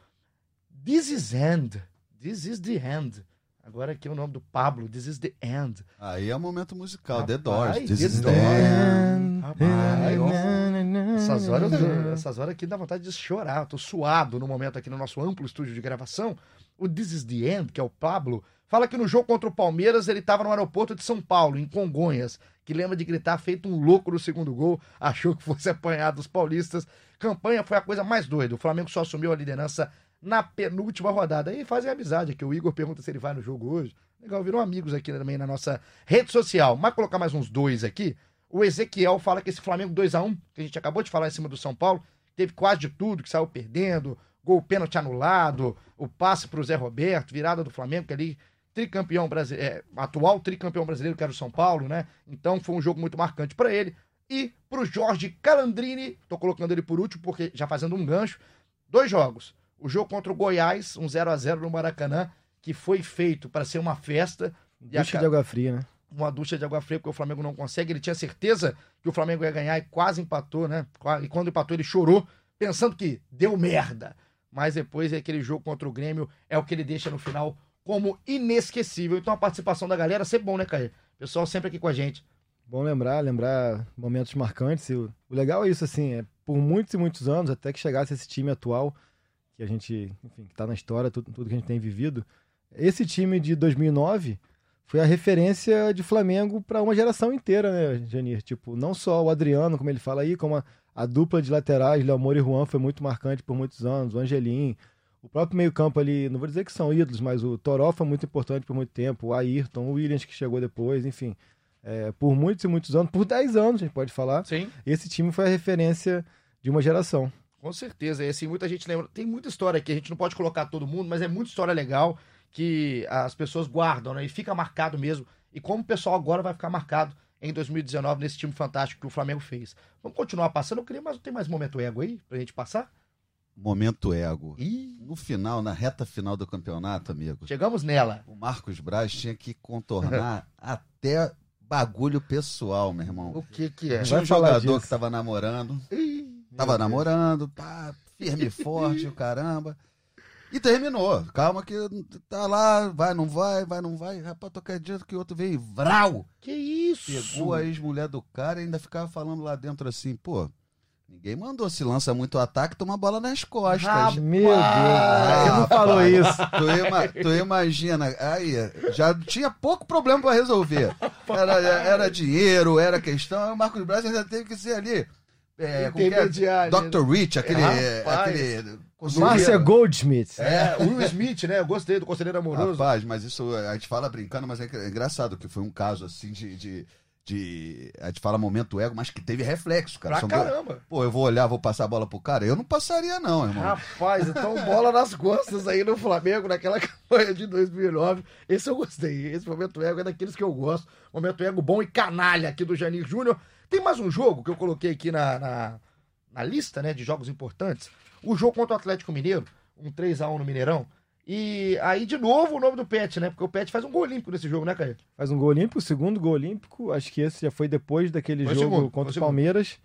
This is end. This is the end. Agora aqui é o nome do Pablo. This is the end. Aí é o momento musical, The Rapaz, Doors. This The is the end. Rapaz. Essas horas, essas horas aqui dá vontade de chorar. Eu tô suado no momento aqui no nosso amplo estúdio de gravação. O This is the End, que é o Pablo, fala que no jogo contra o Palmeiras ele estava no aeroporto de São Paulo, em Congonhas, que lembra de gritar feito um louco no segundo gol, achou que fosse apanhado dos paulistas. Campanha foi a coisa mais doida. O Flamengo só assumiu a liderança na penúltima rodada. Aí fazem amizade aqui. O Igor pergunta se ele vai no jogo hoje. Legal, viram amigos aqui também na nossa rede social. Mas colocar mais uns dois aqui. O Ezequiel fala que esse Flamengo 2 a 1 que a gente acabou de falar em cima do São Paulo, teve quase de tudo, que saiu perdendo, gol pênalti anulado, o passe pro Zé Roberto, virada do Flamengo, que ali tricampeão brasileiro, atual tricampeão brasileiro, que era o São Paulo, né? Então foi um jogo muito marcante para ele. E pro Jorge Calandrini, tô colocando ele por último, porque já fazendo um gancho, dois jogos. O jogo contra o Goiás, um 0 a 0 no Maracanã, que foi feito para ser uma festa. Ducha aca- de água fria, né? uma ducha de água fria, porque o Flamengo não consegue. Ele tinha certeza que o Flamengo ia ganhar e quase empatou, né? E quando empatou, ele chorou, pensando que deu merda. Mas depois é aquele jogo contra o Grêmio, é o que ele deixa no final como inesquecível. Então a participação da galera é sempre bom, né, Caio? Pessoal sempre aqui com a gente. Bom lembrar, lembrar momentos marcantes. O, o legal é isso, assim, é por muitos e muitos anos, até que chegasse esse time atual, que a gente, enfim, que tá na história, tudo, tudo que a gente tem vivido. Esse time de 2009 foi a referência de Flamengo para uma geração inteira, né, Janir? Tipo, não só o Adriano, como ele fala aí, como a, a dupla de laterais, Léo Moura e Juan, foi muito marcante por muitos anos, o Angelim, o próprio meio-campo ali, não vou dizer que são ídolos, mas o Toró foi muito importante por muito tempo, o Ayrton, o Williams que chegou depois, enfim. É, por muitos e muitos anos, por 10 anos, a gente pode falar. Sim. Esse time foi a referência de uma geração. Com certeza. E assim, muita gente lembra. Tem muita história aqui, a gente não pode colocar todo mundo, mas é muita história legal que as pessoas guardam, né? E fica marcado mesmo. E como o pessoal agora vai ficar marcado em 2019 nesse time fantástico que o Flamengo fez. Vamos continuar passando. Eu queria mais. Tem mais momento ego aí pra gente passar? Momento ego. Ih. No final, na reta final do campeonato, amigo, Chegamos nela. o Marcos Braz tinha que contornar até bagulho pessoal, meu irmão. O que que é? Tinha um jogador disso. que tava namorando, Ih, tava namorando, pá, firme e forte, o caramba. E terminou. Calma que tá lá, vai, não vai, vai, não vai. Rapaz, tô acreditando que o outro veio vral. Que isso? Pegou a ex-mulher do cara e ainda ficava falando lá dentro assim, pô, ninguém mandou se lança muito ataque, toma bola nas costas. Rapaz. Meu Deus, você não falou isso. Tu, ima- tu imagina, aí, já tinha pouco problema pra resolver. Era, era dinheiro, era questão, aí o Marcos Braz ainda teve que ser ali. É, é? Intermediário, Dr. Rich, aquele. Rapaz. aquele Márcia Goldschmidt. É, o Will Smith, né? Eu gostei do Conselheiro Amoroso. Rapaz, mas isso a gente fala brincando, mas é engraçado que foi um caso assim de. de, de- a gente fala momento ego, mas que teve reflexo, cara. Pra São caramba. Pô, eu vou olhar, vou passar a bola pro cara? Eu não passaria, não, irmão. Rapaz, então bola nas costas aí no Flamengo, naquela campanha de 2009. Esse eu gostei. Esse momento ego é daqueles que eu gosto. Momento ego bom e canalha aqui do Janir Júnior. Tem mais um jogo que eu coloquei aqui na, na, na lista né, de jogos importantes. O jogo contra o Atlético Mineiro, um 3x1 no Mineirão. E aí, de novo, o nome do Pet, né? Porque o Pet faz um gol olímpico nesse jogo, né, Caio? Faz um gol olímpico, o segundo gol olímpico. Acho que esse já foi depois daquele Foi jogo segundo, contra o Palmeiras.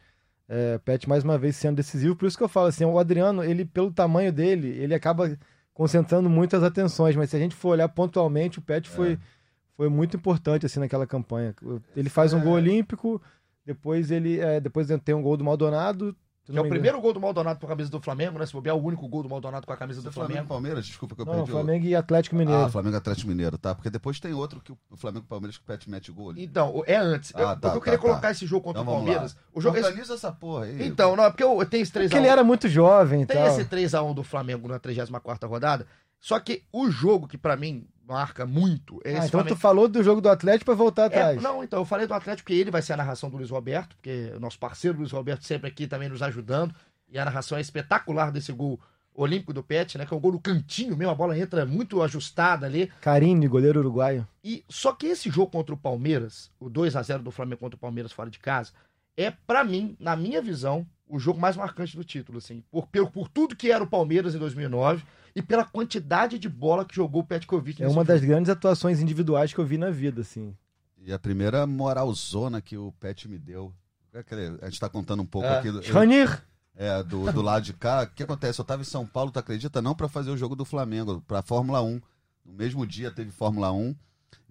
É, Pet mais uma vez sendo decisivo. Por isso que eu falo assim, o Adriano, ele, pelo tamanho dele, ele acaba concentrando muitas atenções. Mas se a gente for olhar pontualmente, o Pet foi, foi muito importante assim naquela campanha. Ele faz um gol olímpico, depois ele é, depois tem um gol do Maldonado. Que é o primeiro gol do Maldonado com a camisa do Flamengo, né? Se bobear, o único gol do Maldonado com a camisa do Flamengo Flamengo. e Palmeiras, desculpa que eu Não, perdi. o- Flamengo e Atlético Mineiro. Ah, Flamengo e Atlético Mineiro, tá? Porque depois tem outro que o Flamengo e Palmeiras que o Pet mete gol. ali. Então, é antes. Eu- Ah, porque tá, eu queria tá, colocar tá. esse jogo contra Então o lá. Palmeiras. O jogo, esse- Organiza essa porra aí. Então, não, é porque eu tenho esse 3x1. Porque ele era muito jovem e Tem esse 3x1 do Flamengo na 34 rodada. Só que o jogo que pra mim marca muito é Ah, então Flamengo. tu falou do jogo do Atlético pra voltar É, atrás. não, então, eu falei do Atlético que ele vai ser a narração do Luiz Roberto, porque o nosso parceiro Luiz Roberto sempre aqui também nos ajudando. E a narração é espetacular desse gol olímpico do Pet, né? Que é um gol no cantinho mesmo, a bola entra muito ajustada ali. Carine, goleiro uruguaio. E só que esse jogo contra o Palmeiras, o 2 a 0 do Flamengo contra o Palmeiras fora de casa, é pra mim, na minha visão, o jogo mais marcante do título, assim, por, por, por tudo que era o Palmeiras em 2009 e pela quantidade de bola que jogou o Petkovic É uma jogo. das grandes atuações individuais que eu vi na vida, assim. E a primeira moralzona que o Pet me deu. É A gente tá contando um pouco É. aqui. do- Janir! É, do, do lado de cá. O que acontece? Eu tava em São Paulo, tu acredita? Não pra fazer o jogo do Flamengo, pra Fórmula 1. No mesmo dia teve Fórmula 1.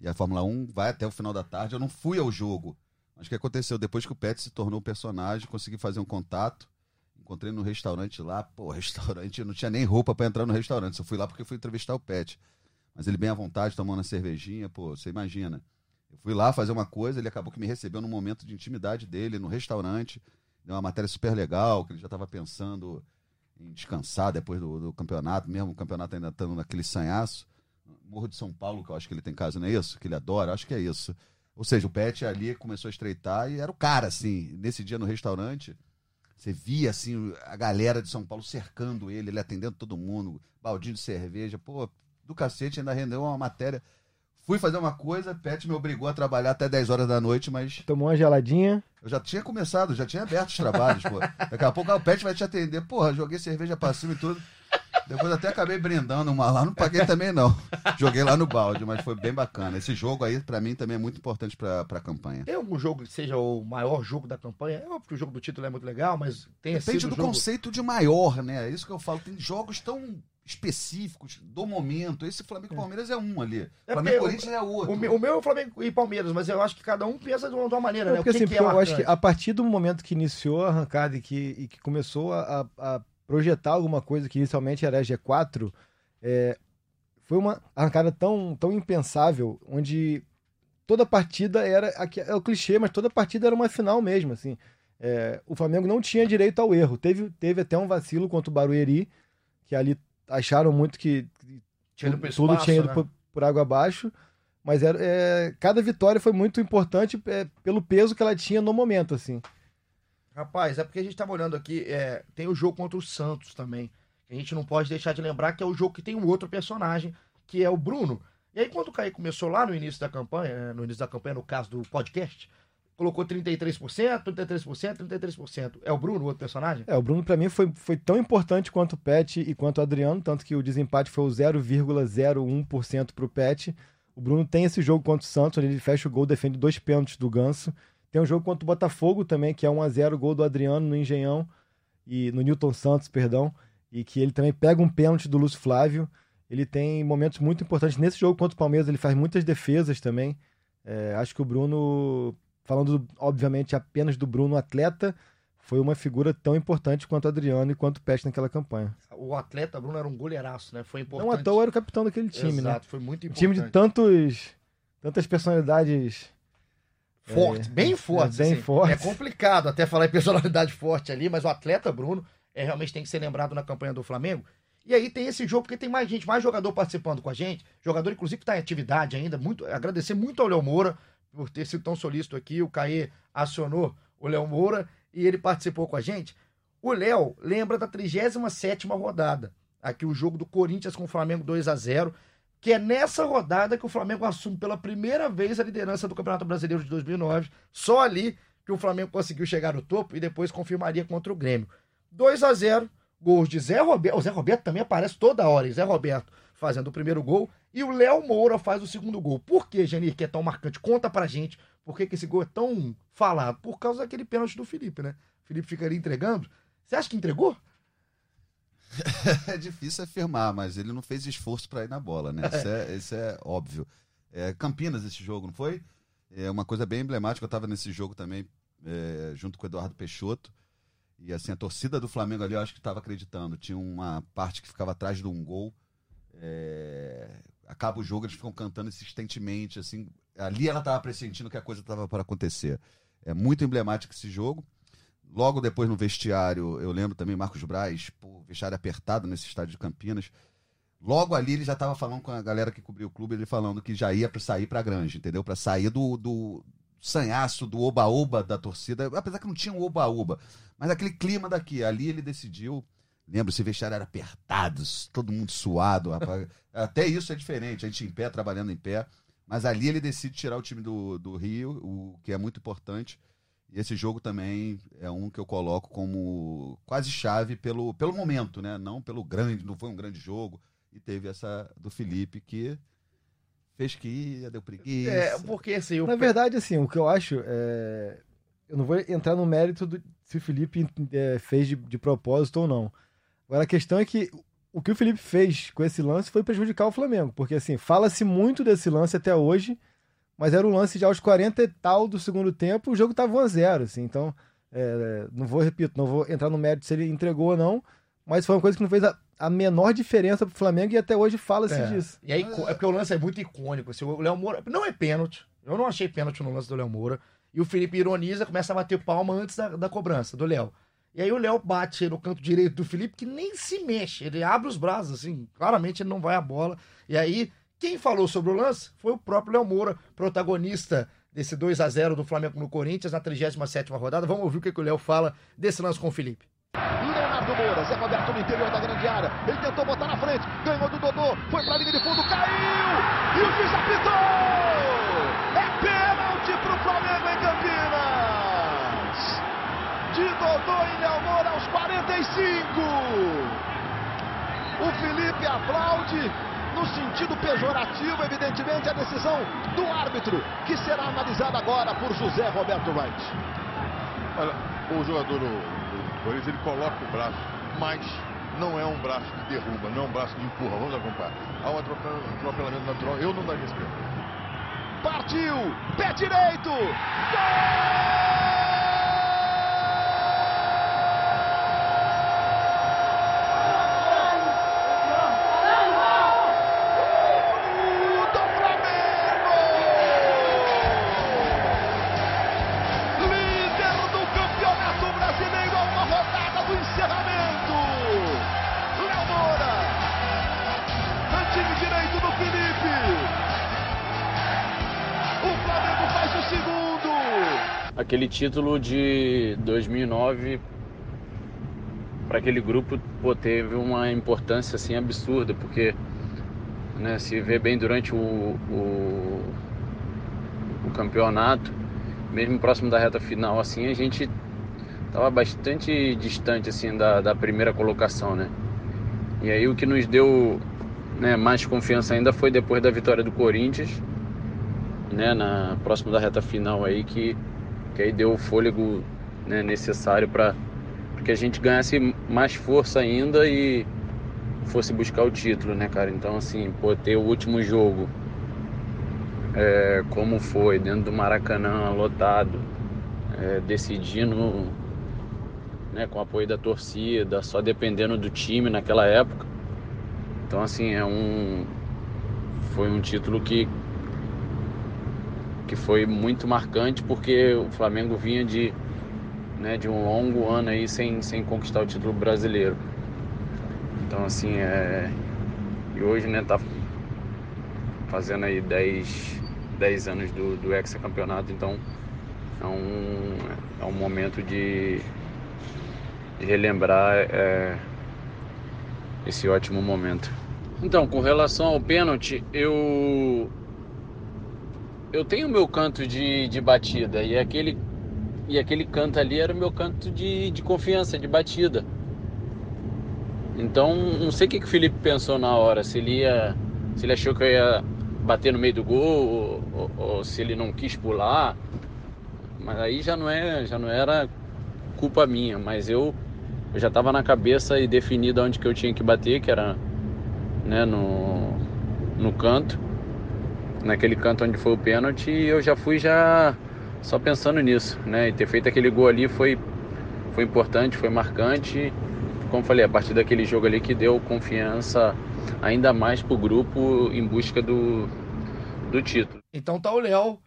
E a Fórmula 1 vai até o final da tarde. Eu não fui ao jogo. Mas o que aconteceu? Depois que o Pet se tornou um personagem, consegui fazer um contato. Encontrei no restaurante lá. Pô, restaurante, eu não tinha nem roupa pra entrar no restaurante. Eu fui lá porque fui entrevistar o Pet. Mas ele bem à vontade, tomando uma cervejinha, pô, você imagina. Eu fui lá fazer uma coisa, ele acabou que me recebeu num momento de intimidade dele, no restaurante. Deu uma matéria super legal, que ele já estava pensando em descansar depois do, do campeonato, mesmo o campeonato ainda estando naquele sanhaço. Morro de São Paulo, que eu acho que ele tem casa, não é isso? Que ele adora, acho que é isso. Ou seja, o Pet ali começou a estreitar e era o cara, assim. Nesse dia no restaurante, você via, assim, a galera de São Paulo cercando ele, ele atendendo todo mundo, baldinho de cerveja. Pô, do cacete, ainda rendeu uma matéria. Fui fazer uma coisa, Pet me obrigou a trabalhar até 10 horas da noite, mas Tomou uma geladinha. eu já tinha começado, já tinha aberto os trabalhos, pô. Daqui a pouco ah, o Pet vai te atender. Porra, joguei cerveja pra cima e tudo. Depois até acabei brindando uma lá, não paguei também não. Joguei lá no balde, mas foi bem bacana. Esse jogo aí, pra mim, também é muito importante pra, pra campanha. Tem algum jogo que seja o maior jogo da campanha? É óbvio que o jogo do título é muito legal, mas tem Depende sido do jogo... conceito de maior, né? É isso que eu falo. Tem jogos tão específicos do momento. Esse Flamengo e Palmeiras é um ali. É Flamengo e Corinthians é outro. O meu, o meu é o Flamengo e Palmeiras, mas eu acho que cada um pensa de uma, de uma maneira, Não, né? porque, o que, assim, que porque é eu acho que a partir do momento que iniciou a arrancada e que, e que começou a, a- a projetar alguma coisa que inicialmente era G4, é, foi uma arrancada tão, tão impensável, onde toda partida era. aqui É o clichê, mas toda partida era uma final mesmo. Assim. É, o Flamengo não tinha direito ao erro. Teve, teve até um vacilo contra o Barueri, que ali acharam muito que Tinha ido pro tudo espaço, tinha ido né? por, por água abaixo. Mas era, é, cada vitória foi muito importante é, pelo peso que ela tinha no momento, assim. Rapaz, é porque a gente tava olhando aqui, é, tem o jogo contra o Santos também. A gente não pode deixar de lembrar que é o jogo que tem um outro personagem, que é o Bruno. E aí, quando o Caí começou lá no início da campanha, né, no início da campanha, no caso do podcast, colocou 33%, 33%, 33%. É o Bruno, o outro personagem? É, o Bruno pra mim foi, foi tão importante quanto o Pet e quanto o Adriano, tanto que o desempate foi o 0,01% pro Pet. O Bruno tem esse jogo contra o Santos, onde ele fecha o gol, defende dois pênaltis do Ganso. Tem um jogo contra o Botafogo também, que é 1x0, gol do Adriano no Engenhão, e no Newton Santos, perdão, e que ele também pega um pênalti do Lúcio Flávio. Ele tem momentos muito importantes. Nesse jogo contra o Palmeiras, ele faz muitas defesas também. É, acho que o Bruno, falando obviamente apenas do Bruno atleta, foi uma figura tão importante quanto o Adriano e quanto o Peste naquela campanha. O atleta Bruno era um goleiraço, né? Foi importante. Não à toa era o capitão daquele time, Exato, né? foi muito Um importante. time de tantos, tantas personalidades Forte, é, bem forte. bem assim. forte. É complicado até falar em personalidade forte ali, mas o atleta Bruno é, realmente tem que ser lembrado na campanha do Flamengo. E aí tem esse jogo, porque tem mais gente, mais jogador participando com a gente. Jogador, inclusive, que está em atividade ainda. Muito, agradecer muito ao Léo Moura por ter sido tão solícito aqui. O Caê acionou o Léo Moura e ele participou com a gente. O Léo lembra da 37 rodada. Aqui o jogo do Corinthians com o Flamengo 2 a 0 que é nessa rodada que o Flamengo assume pela primeira vez a liderança do Campeonato Brasileiro de 2009. Só ali que o Flamengo conseguiu chegar no topo e depois confirmaria contra o Grêmio. 2 a 0 gols de Zé Roberto. O Zé Roberto também aparece toda hora. Zé Roberto fazendo o primeiro gol. E o Léo Moura faz o segundo gol. Por que, Janir, que é tão marcante? Conta pra gente por que, que esse gol é tão falado. Por causa daquele pênalti do Felipe, né? O Felipe fica ali entregando. Você acha que entregou? é difícil afirmar, mas ele não fez esforço para ir na bola, né? Isso é, isso é óbvio. É, Campinas esse jogo, não foi? É uma coisa bem emblemática. Eu estava nesse jogo também, é, junto com o Eduardo Peixoto. E assim, a torcida do Flamengo ali, eu acho que estava acreditando. Tinha uma parte que ficava atrás de um gol. É... Acaba o jogo, eles ficam cantando insistentemente, assim. Ali ela estava pressentindo que a coisa estava para acontecer. É muito emblemático esse jogo. Logo depois no vestiário, eu lembro também Marcos Braz, pô, vestiário apertado nesse estádio de Campinas. Logo ali ele já estava falando com a galera que cobriu o clube, ele falando que já ia para sair para Grande, entendeu? Para sair do, do sanhaço, do oba-oba da torcida, apesar que não tinha um oba-oba, mas aquele clima daqui, ali ele decidiu, lembro, esse vestiário era apertado, todo mundo suado, rapaz. até isso é diferente, a gente em pé, trabalhando em pé, mas ali ele decide tirar o time do, do Rio, o que é muito importante, e esse jogo também é um que eu coloco como quase chave pelo, pelo momento, né? Não pelo grande, não foi um grande jogo. E teve essa do Felipe que fez que ia, deu preguiça. É, porque assim. Eu... Na verdade, assim, o que eu acho é. Eu não vou entrar no mérito do, se o Felipe é, fez de, de propósito ou não. Agora a questão é que o que o Felipe fez com esse lance foi prejudicar o Flamengo. Porque assim, fala-se muito desse lance até hoje mas era um lance já aos 40 e tal do segundo tempo, o jogo estava 1 a 0 assim, então é, não vou, repito, não vou entrar no mérito se ele entregou ou não, mas foi uma coisa que não fez a, a menor diferença pro Flamengo e até hoje fala-se é. disso. E aí, é porque o lance é muito icônico, assim, o Léo Moura, não é pênalti, eu não achei pênalti no lance do Léo Moura, e o Felipe ironiza, começa a bater palma antes da, da cobrança, do Léo. E aí o Léo bate no canto direito do Felipe, que nem se mexe, ele abre os braços, assim, claramente ele não vai a bola, e aí quem falou sobre o lance foi o próprio Léo Moura, protagonista desse 2 a 0 do Flamengo no Corinthians na 37ª rodada. Vamos ouvir o que, o Léo fala desse lance com o Felipe. Leonardo Moura, Zé Roberto no interior da grande área. Ele tentou botar na frente, ganhou do Dodô, foi pra linha de fundo, caiu! E o juiz apitou! É pênalti pro Flamengo em Campinas! De Dodô e Léo Moura aos 45! O Felipe aplaude, no sentido pejorativo, evidentemente, a decisão do árbitro, que será analisada agora por José Roberto Wright. Olha, o jogador do Corinthians, ele coloca o braço, mas não é um braço que derruba, não é um braço que empurra, vamos acompanhar. Há um atropelamento natural, eu não daria esse. Partiu, pé direito, gol! Aquele título de 2009 para aquele grupo pô, teve uma importância assim absurda porque né, se vê bem durante o, o, o, campeonato mesmo próximo da reta final assim a gente estava bastante distante assim da, da primeira colocação né? E aí o que nos deu né, mais confiança ainda foi depois da vitória do Corinthians né, na próximo da reta final aí que que aí deu o fôlego né, necessário para que a gente ganhasse mais força ainda e fosse buscar o título, né, cara? Então, assim, pô, ter o último jogo é, como foi, dentro do Maracanã, lotado, é, decidindo né, com apoio da torcida, só dependendo do time naquela época. Então, assim, é um. Foi um título que, que foi muito marcante porque o Flamengo vinha de, né, de um longo ano aí sem, sem conquistar o título brasileiro. Então assim é. E hoje né, tá fazendo aí 10, 10 anos do, do hexacampeonato, então é um, é um momento de, de relembrar é, esse ótimo momento. Então, com relação ao pênalti, eu eu tenho meu canto de, de batida e aquele, e aquele canto ali era o meu canto de, de confiança, de batida. Então, não sei o que, que o Felipe pensou na hora, se ele ia. Se ele achou que eu ia bater no meio do gol, ou, ou, ou se ele não quis pular. Mas aí já não é, já não era culpa minha, mas eu, eu já estava na cabeça e definido onde que eu tinha que bater, que era né, no, no canto, naquele canto onde foi o pênalti, e eu já fui já só pensando nisso, né? E ter feito aquele gol ali foi, foi importante, foi marcante. Como falei, a partir daquele jogo ali que deu confiança ainda mais pro grupo em busca do, do título. Então tá o Léo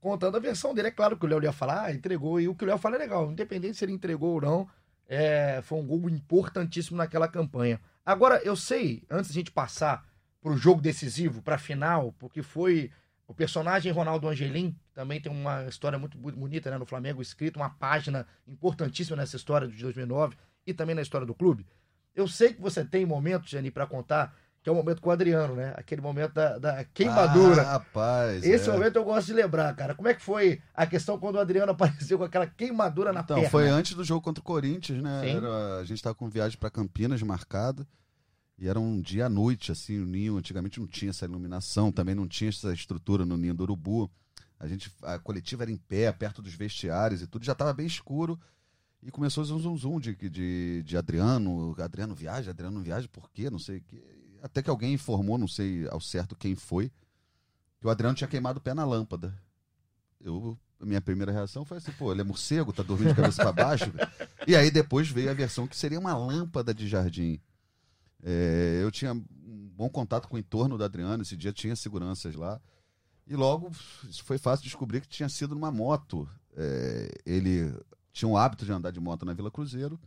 contando a versão dele. É claro que o Léo ia falar, ah, entregou, e o que o Léo fala é legal, independente se ele entregou ou não, é, foi um gol importantíssimo naquela campanha. Agora, eu sei, antes de a gente passar pro jogo decisivo, pra final, porque foi o personagem Ronaldo Angelim, também tem uma história muito bonita né, no Flamengo, escrito, uma página importantíssima nessa história de 2009 e também na história do clube. Eu sei que você tem momentos, Jani, para contar que é o momento com o Adriano, né? Aquele momento da, da queimadura. Ah, rapaz. Esse é. momento eu gosto de lembrar, cara. Como é que foi a questão quando o Adriano apareceu com aquela queimadura na Então, perna? foi antes do jogo contra o Corinthians, né? Era- a gente estava com viagem para Campinas marcada. E era um dia à noite, assim, o ninho antigamente não tinha essa iluminação, também não tinha essa estrutura no ninho do urubu. A gente, a coletiva era em pé, perto dos vestiários e tudo, já estava bem escuro. E começou o zum zum zum de, de, de Adriano, Adriano viaja, Adriano viaja, por quê? Não sei. Até que alguém informou, não sei ao certo quem foi, que o Adriano tinha queimado o pé na lâmpada. Eu, minha primeira reação foi assim, pô, ele é morcego, tá dormindo de cabeça para baixo. E aí depois veio a versão que seria uma lâmpada de jardim. É, eu tinha um bom contato com o entorno do Adriano, esse dia tinha seguranças lá. E logo foi fácil descobrir que tinha sido numa moto. É, ele tinha o hábito de andar de moto na Vila Cruzeiro,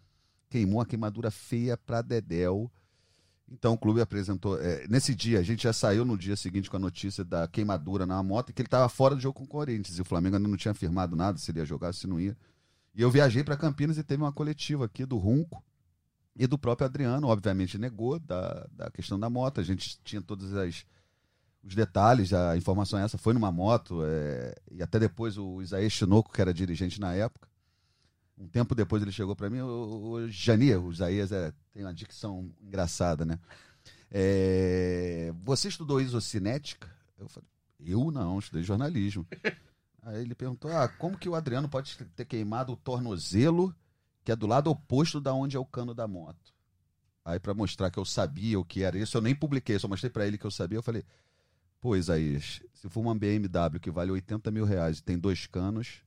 queimou uma queimadura feia pra Dedéu. Então o clube apresentou. é, nesse dia, a gente já saiu no dia seguinte com a notícia da queimadura na moto que ele estava fora do jogo com o Corinthians. E o Flamengo ainda não tinha afirmado nada se ele ia jogar, se não ia. E eu viajei para Campinas e teve uma coletiva aqui do Runco e do próprio Adriano, obviamente negou da, da questão da moto. A gente tinha todos as, os detalhes, a informação é essa foi numa moto, é, e até depois o Isaías Chinoco, que era dirigente na época, um tempo depois ele chegou para mim, o, o Jania, o Isaías é, tem uma dicção engraçada, né? É, você estudou isocinética? Eu falei, eu não, estudei jornalismo. Aí ele perguntou, ah, como que o Adriano pode ter queimado o tornozelo que é do lado oposto da onde é o cano da moto. Aí para mostrar que eu sabia o que era isso, eu nem publiquei, só mostrei para ele que eu sabia. Eu falei, pô, Isaías, se for uma BMW que vale 80 mil reais e tem dois canos,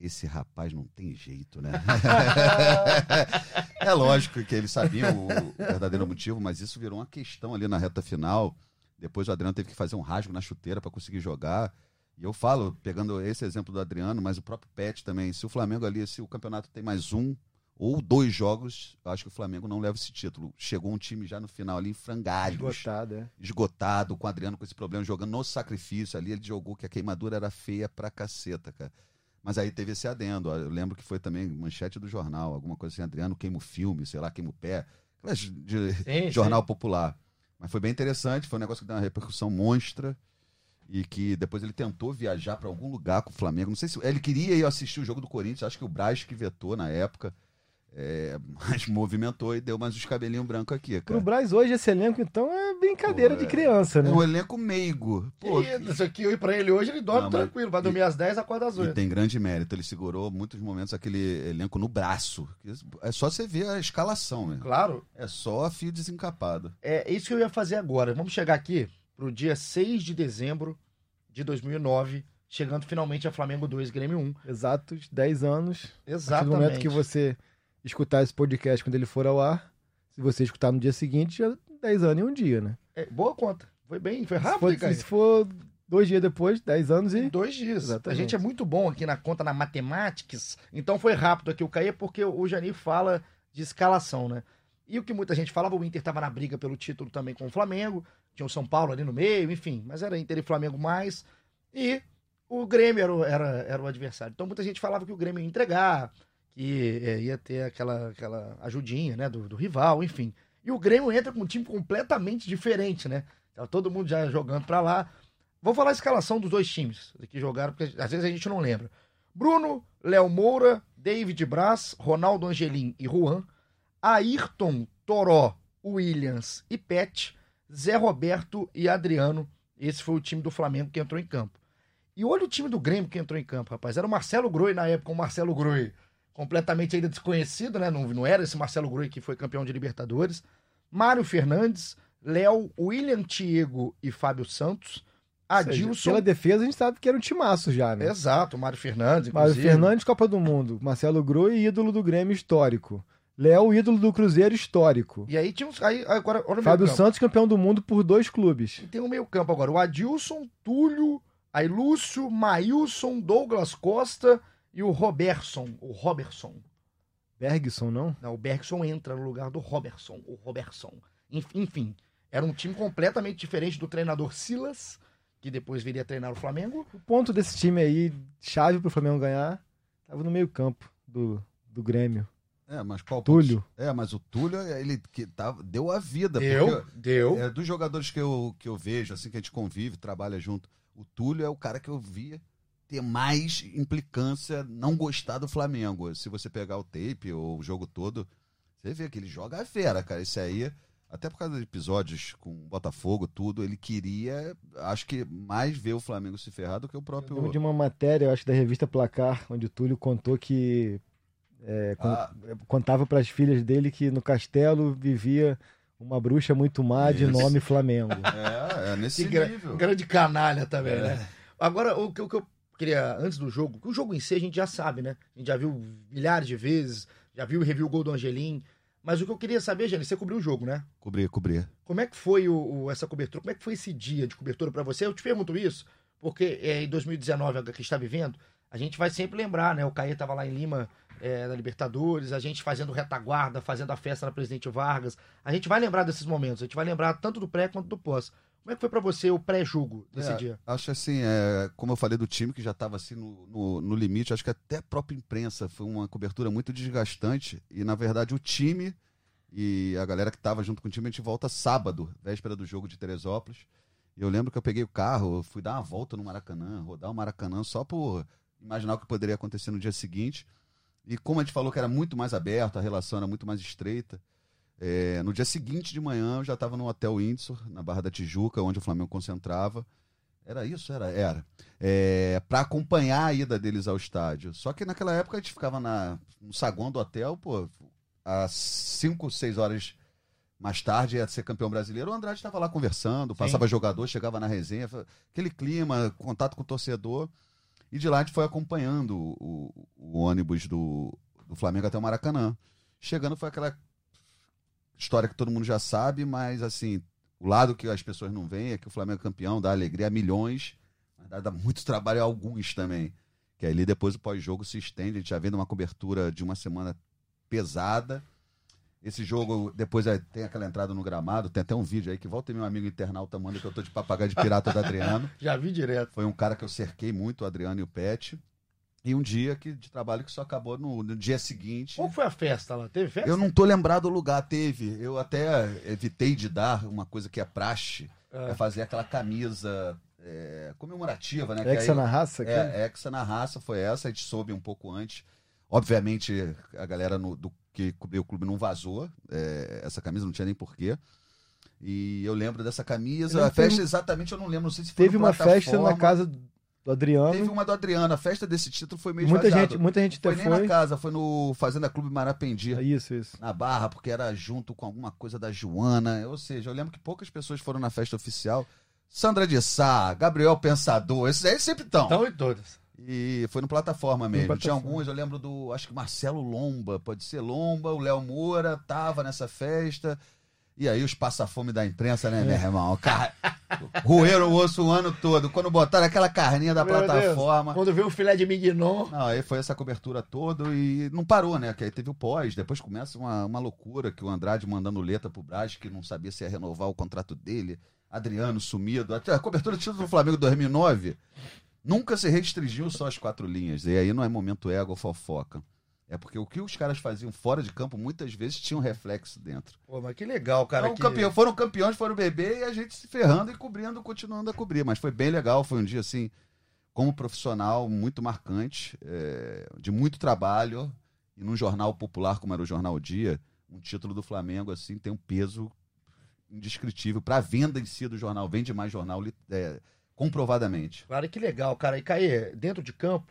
esse rapaz não tem jeito, né? é lógico que eles sabiam o verdadeiro motivo, mas isso virou uma questão ali na reta final. Depois o Adriano teve que fazer um rasgo na chuteira para conseguir jogar. E eu falo, pegando esse exemplo do Adriano, mas o próprio Pet também, se o Flamengo ali, se o campeonato tem mais um ou dois jogos, eu acho que o Flamengo não leva esse título. Chegou um time já no final ali em frangalhos. Esgotado, é. Esgotado, com o Adriano com esse problema, jogando no sacrifício ali, ele jogou que a queimadura era feia pra caceta, cara. Mas aí teve esse adendo, eu lembro que foi também manchete do jornal, alguma coisa assim, Adriano queima o filme, sei lá, queima o pé, aquelas de Sim, jornal sim. popular. Mas foi bem interessante, foi um negócio que deu uma repercussão monstra e que depois ele tentou viajar para algum lugar com o Flamengo. Não sei se ele queria ir assistir o jogo do Corinthians, acho que o Braz que vetou na época. é, mas movimentou e deu mais uns cabelinhos brancos aqui, Pro cara. Braz hoje, esse elenco, então, é brincadeira Pô, de é- criança, né? É um elenco meigo. Pô, E isso aqui, eu pra ele hoje, ele dorme Não, tranquilo. Vai dormir às 10, acorda às E 8. tem grande mérito. Ele segurou muitos momentos aquele elenco no braço. É só você ver a escalação, né? Claro. É só a fio desencapado. É isso que eu ia fazer agora. Vamos chegar aqui pro dia 6 de dezembro de 2009, chegando finalmente a Flamengo 2, Grêmio 1. Exatos 10 anos. Exatamente. momento que você escutar esse podcast quando ele for ao ar, se você escutar no dia seguinte, já 10 anos e um dia, né? É, boa conta. Foi bem, foi Se rápido, for, hein, Caio? se for dois dias depois, 10 anos e. Dois dias. Exatamente. A gente é muito bom aqui na conta, na matemática. Então foi rápido aqui o Caê, porque o Janir fala de escalação, né? E o que muita gente falava, o Inter estava na briga pelo título também com o Flamengo. Tinha o São Paulo ali no meio, enfim. Mas era Inter e Flamengo mais. E o Grêmio era, o- era, era o adversário. Então muita gente falava que o Grêmio ia entregar, que é, ia ter aquela, aquela ajudinha, né, do, do rival, enfim. E o Grêmio entra com um time completamente diferente, né? Tava todo mundo já jogando pra lá. Vou falar a escalação dos dois times que jogaram, porque às vezes a gente não lembra. Bruno, Léo Moura, David Braz, Ronaldo Angelim e Juan, Ayrton, Toró, Williams e Pet, Zé Roberto e Adriano. Esse foi o time do Flamengo que entrou em campo. E olha o time do Grêmio que entrou em campo, rapaz. Era o Marcelo Groi na época, o Marcelo Groi completamente ainda desconhecido, né? Não, não era esse Marcelo Groi que foi campeão de Libertadores. Mário Fernandes, Léo, William Tiego e Fábio Santos. Ou seja, Adilson. Pela defesa, a gente sabe que era um timaço já, né? Exato, Mário Fernandes, Mário inclusive. Fernandes, Copa do Mundo. Marcelo Groi, ídolo do Grêmio histórico. Léo, ídolo do Cruzeiro histórico. E aí tinha uns. Aí, agora, olha o Fábio. Santos, campeão do mundo por dois clubes. E tem o meio-campo agora. O Adilson, Túlio, aí Lúcio, Maílson, Douglas Costa e o Robertson. O Robertson. Bergson, não? Não, o Bergson entra no lugar do Robertson. O Robertson. Enf- Enfim, era um time completamente diferente do treinador Silas, que depois viria a treinar o Flamengo. O ponto desse time aí, chave pro Flamengo ganhar, tava no meio-campo do, do Grêmio. É, mas qual Túlio. É, mas o Túlio, ele que tava, deu a vida. Deu, deu. É, dos jogadores que eu, que eu vejo, assim, que a gente convive, trabalha junto, o Túlio é o cara que eu via ter mais implicância, não gostar do Flamengo. Se você pegar o tape ou o jogo todo, você vê que ele joga a fera, cara. Esse aí, até por causa de episódios com o Botafogo, tudo, ele queria, acho que mais ver o Flamengo se ferrar do que o Eu próprio. lembro de uma matéria, eu acho, da revista Placar, onde o Túlio contou que. É, Ah. Contava para as filhas dele que no castelo vivia uma bruxa muito má de Isso. nome Flamengo. É, é nesse Que gra- nível. grande canalha também, É. né? Agora, o que, o que eu queria, antes do jogo, que o jogo em si a gente já sabe, né? A gente já viu milhares de vezes, já viu e reviu o gol do Angelim. Mas o que eu queria saber, Jane, você cobriu o jogo, né? Cobrir, cobrir. Como é que foi o, o- essa cobertura? Como é que foi esse dia de cobertura pra você? Eu te pergunto isso, porque é, em 2019, que está vivendo, a gente vai sempre lembrar, né? O Caê tava lá em Lima, é, na Libertadores, a gente fazendo retaguarda, fazendo a festa na Presidente Vargas. A gente vai lembrar desses momentos, a gente vai lembrar tanto do pré quanto do pós. Como é que foi pra você o pré-jogo desse É, dia? Acho assim, é, como eu falei do time que já estava assim no, no, no limite, acho que até a própria imprensa foi uma cobertura muito desgastante. E na verdade o time e a galera que estava junto com o time, a gente volta sábado, véspera do jogo de Teresópolis. E eu lembro que eu peguei o carro, fui dar uma volta no Maracanã, rodar o Maracanã só por imaginar o que poderia acontecer no dia seguinte. E como a gente falou que era muito mais aberto, a relação era muito mais estreita. é, no dia seguinte de manhã eu já estava no Hotel Windsor, na Barra da Tijuca, onde o Flamengo concentrava. Era isso? Era, era. É, para acompanhar a ida deles ao estádio. Só que naquela época a gente ficava na, no saguão do hotel, pô, às 5, 6 horas mais tarde ia ser campeão brasileiro. O Andrade estava lá conversando, passava jogador, chegava na resenha, aquele clima, contato com o torcedor. E de lá a gente foi acompanhando o, o ônibus do, do Flamengo até o Maracanã. Chegando foi aquela história que todo mundo já sabe, mas assim, o lado que as pessoas não veem é que o Flamengo é campeão, dá alegria a milhões, mas dá, muito trabalho a alguns também. Que ali depois o pós-jogo se estende, a gente já vendo uma cobertura de uma semana pesada. Esse jogo, depois é, tem aquela entrada no gramado, tem até um vídeo aí que volta e meu amigo internauta manda que eu tô de papagaio de pirata do Adriano. Já vi direto. Foi um cara que eu cerquei muito, o Adriano e o Pet. E um dia que, de trabalho que só acabou no, no dia seguinte. Qual foi a festa lá? Teve festa? Eu não tô lembrado do lugar, teve. Eu até evitei de dar uma coisa que é praxe, É. é, fazer aquela camisa é, comemorativa, né? que Hexa aí- na raça, cara? É, Hexa na raça foi essa, a gente soube um pouco antes. Obviamente, a galera no- do que cobriu o clube não vazou é, essa camisa, não tinha nem porquê. E eu lembro dessa camisa. A festa teve- exatamente eu não lembro, não sei se foi Teve uma festa na casa do Adriano. Teve uma do Adriano. A festa desse título foi meio Muita gente- muita gente foi até nem foi. na casa, foi no Fazenda Clube Marapendi. Isso, isso. Na Barra, porque era junto com alguma coisa da Joana. Ou seja, eu lembro que poucas pessoas foram na festa oficial. Sandra de Sá, Gabriel Pensador, esses aí sempre estão. Estão e todas. E foi no plataforma mesmo. Tinha plataforma. alguns, eu lembro do, acho que Marcelo Lomba, pode ser Lomba, o Léo Moura tava nessa festa. E aí os passa-fome da imprensa, né, meu irmão? Car... Roeram o osso o ano todo. Quando botaram aquela carninha da Meu Deus. plataforma. Quando veio o filé de mignon. Não, aí foi essa cobertura toda e não parou, né? Que aí teve o pós, depois começa uma, uma loucura que o Andrade mandando letra pro Braz, que não sabia se ia renovar o contrato dele, Adriano sumido. Até a cobertura do título do Flamengo 2009 nunca se restringiu só às quatro linhas. E aí não é momento ego ou fofoca. É porque o que os caras faziam fora de campo muitas vezes tinha um reflexo dentro. Pô, mas que legal, cara. Então, que... campeão, foram campeões, foram beber e a gente se ferrando e cobrindo, continuando a cobrir. Mas foi bem legal, foi um dia assim, como profissional, muito marcante, é, de muito trabalho. E num jornal popular como era o Jornal Dia, um título do Flamengo assim tem um peso indescritível para a venda em si do jornal. Vende mais jornal é, comprovadamente. Claro que legal, cara. E Caê, dentro de campo,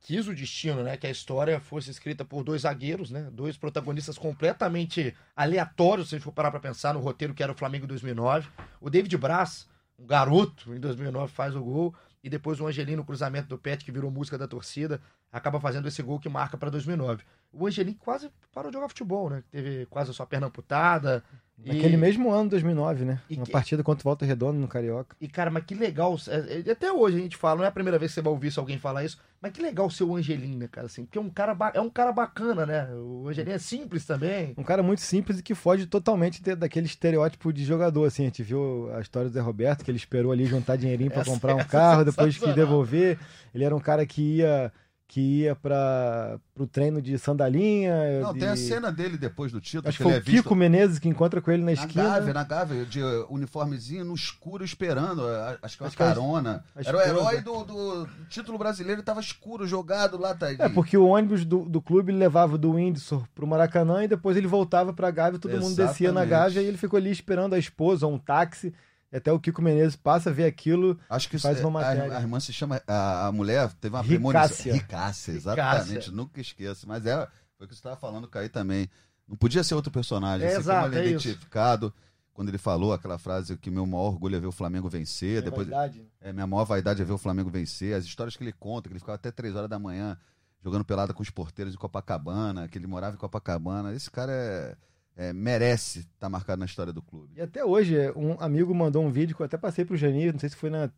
quis o destino, né? Que a história fosse escrita por dois zagueiros, né? Dois protagonistas completamente aleatórios, se a gente for parar pra pensar no roteiro que era o Flamengo em 2009. O David Braz, um garoto, em 2009 faz o gol. E depois o Angelino, no cruzamento do Pet, que virou música da torcida, acaba fazendo esse gol que marca para 2009. O Angelino quase parou de jogar futebol, né? Teve quase a sua perna amputada, Naquele e... mesmo ano, 2009, né? E Uma que- partida contra o Volta Redondo no Carioca. E, cara, mas que legal. é, é, Até hoje a gente fala, não é a primeira vez que você vai ouvir alguém falar isso, mas que legal ser o Angelino, né, cara? Assim, porque é um cara, ba- é um cara bacana, né? O Angelino é simples também. Um cara muito simples e que foge totalmente daquele estereótipo de jogador, assim. A gente viu a história do Zé Roberto, que ele esperou ali juntar dinheirinho Essa- comprar um carro, depois que devolver. Ele era um cara que ia que ia para pro treino de sandalinha. Não, de... tem a cena dele depois do título, Acho que que foi o é visto Kiko Menezes que encontra com ele na na esquina. Gávea, na Gávea, de uh, uniformezinho no escuro esperando, a- acho que uma a- carona. a Era o herói do, do título brasileiro, ele tava escuro, jogado lá, tá É, porque o ônibus do, do clube levava do Windsor pro Maracanã e depois ele voltava pra Gávea, todo mundo descia na Exatamente. Gávea e ele ficou ali esperando a esposa, um táxi. Até o Kiko Menezes passa a ver aquilo Acho que faz isso- uma a, matéria. a irmã se chama. A, a mulher teve uma Ricácia. premonição. Ricácia, exatamente. Ricácia. Nunca esqueço. Mas é, foi o que você estava falando, Caí também. Não podia ser outro personagem. É, assim, exato, como ele é é isso. identificado. Quando ele falou aquela frase que meu maior orgulho é ver o Flamengo vencer. Minha depois, vaidade. É, minha maior vaidade é ver o Flamengo vencer. As histórias que ele conta, que ele ficava até três horas da manhã jogando pelada com os porteiros de Copacabana, que ele morava em Copacabana. Esse cara é, é, merece estar marcado na história do clube. E até hoje, um amigo mandou um vídeo que eu até passei pro Janir, não sei se foi na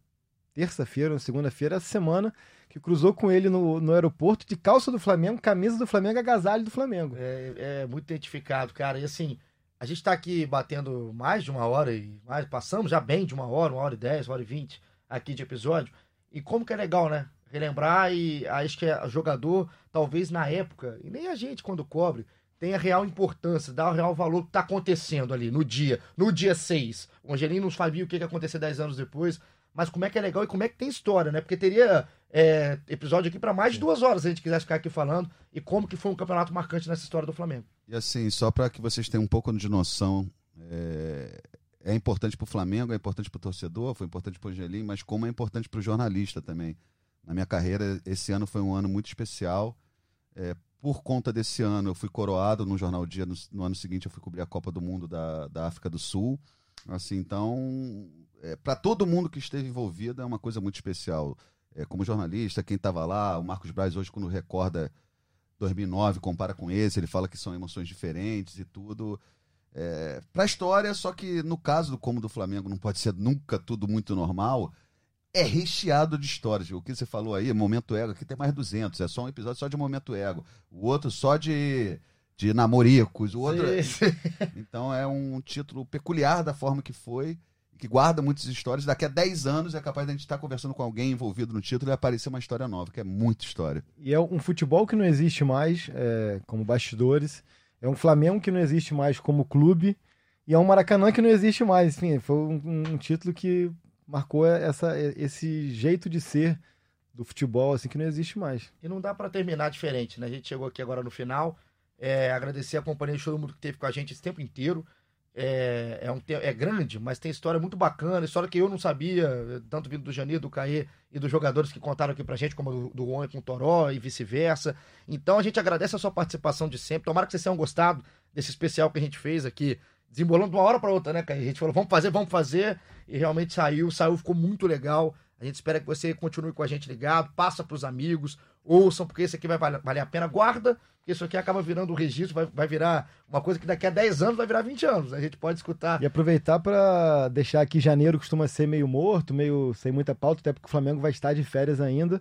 terça-feira ou segunda-feira, essa semana, que cruzou com ele no, no aeroporto de calça do Flamengo, camisa do Flamengo, agasalho do Flamengo. É, é muito identificado, cara. E assim, a gente tá aqui batendo mais de uma hora e mais, passamos já bem de uma hora, uma hora e dez, uma hora e vinte aqui de episódio. E como que é legal, né? Relembrar e acho que é jogador, talvez na época, e nem a gente quando cobre, tem a real importância, dá o real valor que tá acontecendo ali no dia, no dia 6. O Angelino não sabia o que que ia acontecer 10 anos depois, mas como é que é legal e como é que tem história, né? Porque teria é, episódio aqui para mais de duas horas se a gente quisesse ficar aqui falando e como que foi um campeonato marcante nessa história do Flamengo. E assim, só para que vocês tenham um pouco de noção, é, é importante para o Flamengo, é importante para o torcedor, foi importante para o Angelim, mas como é importante para o jornalista também. Na minha carreira, esse ano foi um ano muito especial. É, por conta desse ano, eu fui coroado no Jornal Dia. No, no ano seguinte, eu fui cobrir a Copa do Mundo da, da África do Sul. Assim, então, é, para todo mundo que esteve envolvido, é uma coisa muito especial. É, como jornalista, quem estava lá, o Marcos Braz, hoje, quando recorda 2009, compara com esse, ele fala que são emoções diferentes e tudo. É, para a história, só que no caso do como do Flamengo não pode ser nunca tudo muito normal, é recheado de histórias. O que você falou aí, Momento Ego, aqui tem mais 200, é só um episódio só de Momento Ego. O outro só de, de namoricos, o outro... Sim, Então é um título peculiar da forma que foi, que guarda muitas histórias. Daqui a 10 anos é capaz de a gente estar conversando com alguém envolvido no título e aparecer uma história nova, que é muita história. E é um futebol que não existe mais é, como bastidores. É um Flamengo que não existe mais como clube. E é um Maracanã que não existe mais. Enfim, foi um, um título que marcou essa, esse jeito de ser do futebol assim que não existe mais. E não dá pra terminar diferente, né? A gente chegou aqui agora no final. É, agradecer a companhia de todo mundo que esteve com a gente esse tempo inteiro. É, é, um, é grande, mas tem história muito bacana, história que eu não sabia, tanto vindo do Janir, do Caê e dos jogadores que contaram aqui pra gente, como do, do com o Toró e vice-versa. Então a gente agradece a sua participação de sempre. Tomara que vocês tenham gostado desse especial que a gente fez aqui, desembolando de uma hora pra outra, né, Caê? A gente falou, vamos fazer, vamos fazer, e realmente saiu, saiu, ficou muito legal. A gente espera que você continue com a gente ligado, passa pros amigos, ouçam, porque esse aqui vai valer, valer a pena. Guarda, porque isso aqui acaba virando um registro, vai, vai virar uma coisa que daqui a 10 anos vai virar 20 anos. A gente pode escutar. E aproveitar para deixar aqui janeiro costuma ser meio morto, meio sem muita pauta, até porque o Flamengo vai estar de férias ainda.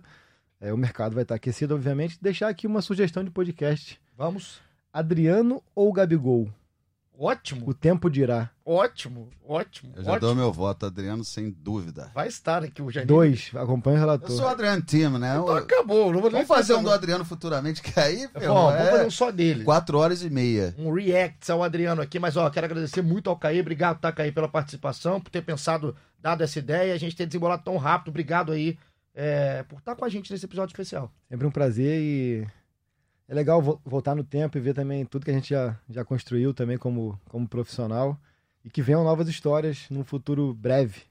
É, o mercado vai estar aquecido, obviamente. Deixar aqui uma sugestão de podcast. Vamos. Adriano ou Gabigol? Ótimo, O tempo dirá. ótimo, ótimo. Eu já ótimo. dou meu voto, Adriano, sem dúvida. Vai estar aqui o Janir. Dois, acompanha o Eu relator. sou o Adriano né? Então Eu- acabou. Não vou nem Vamos fazer um do Adriano futuramente, que aí, Ó, ferrou, vamos é fazer um só dele. quatro horas e meia. um react ao Adriano aqui, mas ó, quero agradecer muito ao Caí, obrigado, tá, Caí, pela participação, por ter pensado, dado essa ideia, a gente ter desembolado tão rápido, obrigado aí é, por estar com a gente nesse episódio especial. Sempre um prazer e é legal vo voltar no tempo e ver também tudo que a gente já, já construiu também como, como profissional e que venham novas histórias num futuro breve.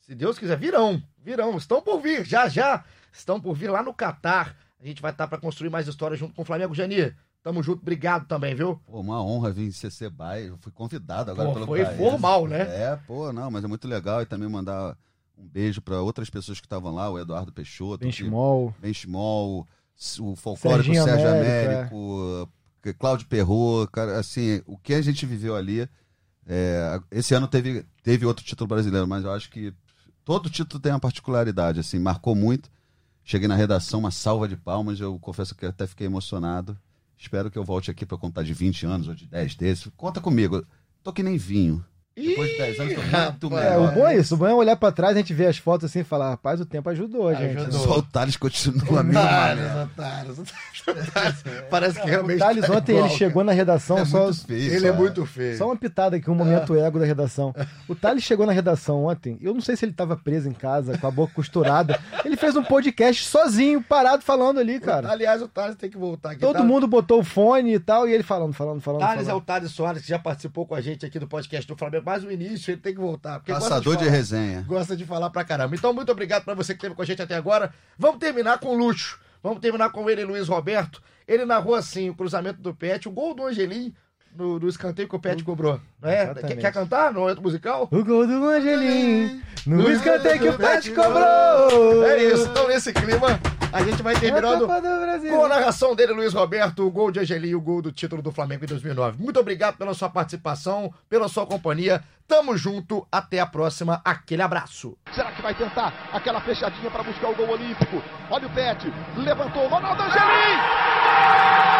Se Deus quiser, virão, virão, estão por vir, já já, estão por vir lá no Catar. A gente vai estar para construir mais histórias junto com o Flamengo. Jani, tamo junto, obrigado também, viu? Pô, uma honra vir em CC Bay. Eu fui convidado agora Pô, pelo foi país. formal, né? É, pô, não, mas é muito legal. E também mandar um beijo para outras pessoas que estavam lá, o Eduardo Peixoto, Benchimol, Benchimol, o folclórico Serginho Sérgio Américo, Américo, eh, Cláudio Perrot, cara, assim, o que a gente viveu ali. é, esse ano teve, teve outro título brasileiro, mas eu acho que todo título tem uma particularidade, assim, marcou muito. Cheguei na redação, uma salva de palmas, eu confesso que até fiquei emocionado. Espero que eu volte aqui para contar de 20 anos ou de 10 desses. Conta comigo. Tô que nem vinho. Depois de 10 anos, tô muito É, melhor. o bom é isso. O bom é olhar pra trás, a gente ver as fotos assim e falar, rapaz, o tempo ajudou, gente. Só o Thales continua a mesma Otários, otários, otários. Parece que realmente. O Thales tá ontem igual, ele chegou na redação É só. muito feio, Ele é muito feio. Só uma pitada aqui, um momento ego da redação. O Thales chegou na redação ontem. Eu não sei se ele tava preso em casa, com a boca costurada. Ele fez um podcast sozinho, parado, falando ali, cara. Aliás, o Thales tem que voltar aqui. Todo Thales- mundo botou o fone e tal, e ele falando, falando, falando. Thales é falando. o Thales Soares, que já participou com a gente aqui do podcast do Flamengo, mas no início ele tem que voltar. porque Caçador de falar. resenha. Gosta de falar pra caramba. Então, muito obrigado pra você que esteve com a gente até agora. Vamos terminar com luxo. Vamos terminar com ele, Luiz Roberto. Ele narrou assim o cruzamento do Pet, o gol do Angelim no, no escanteio que o Pet cobrou. Não é? Quer, quer cantar no momento musical? O gol do Angelim, no escanteio que o Pet cobrou. É isso. Então, nesse clima, a gente vai terminando É a Copa do Brasil. com a narração dele, Luiz Roberto, o gol de Angelim, o gol do título do Flamengo em 2009. Muito obrigado pela sua participação, pela sua companhia. Tamo junto. Até a próxima. Aquele abraço. Será que vai tentar aquela fechadinha para buscar o gol olímpico? Olha o Pet, levantou, Ronaldo Angelim! Angelim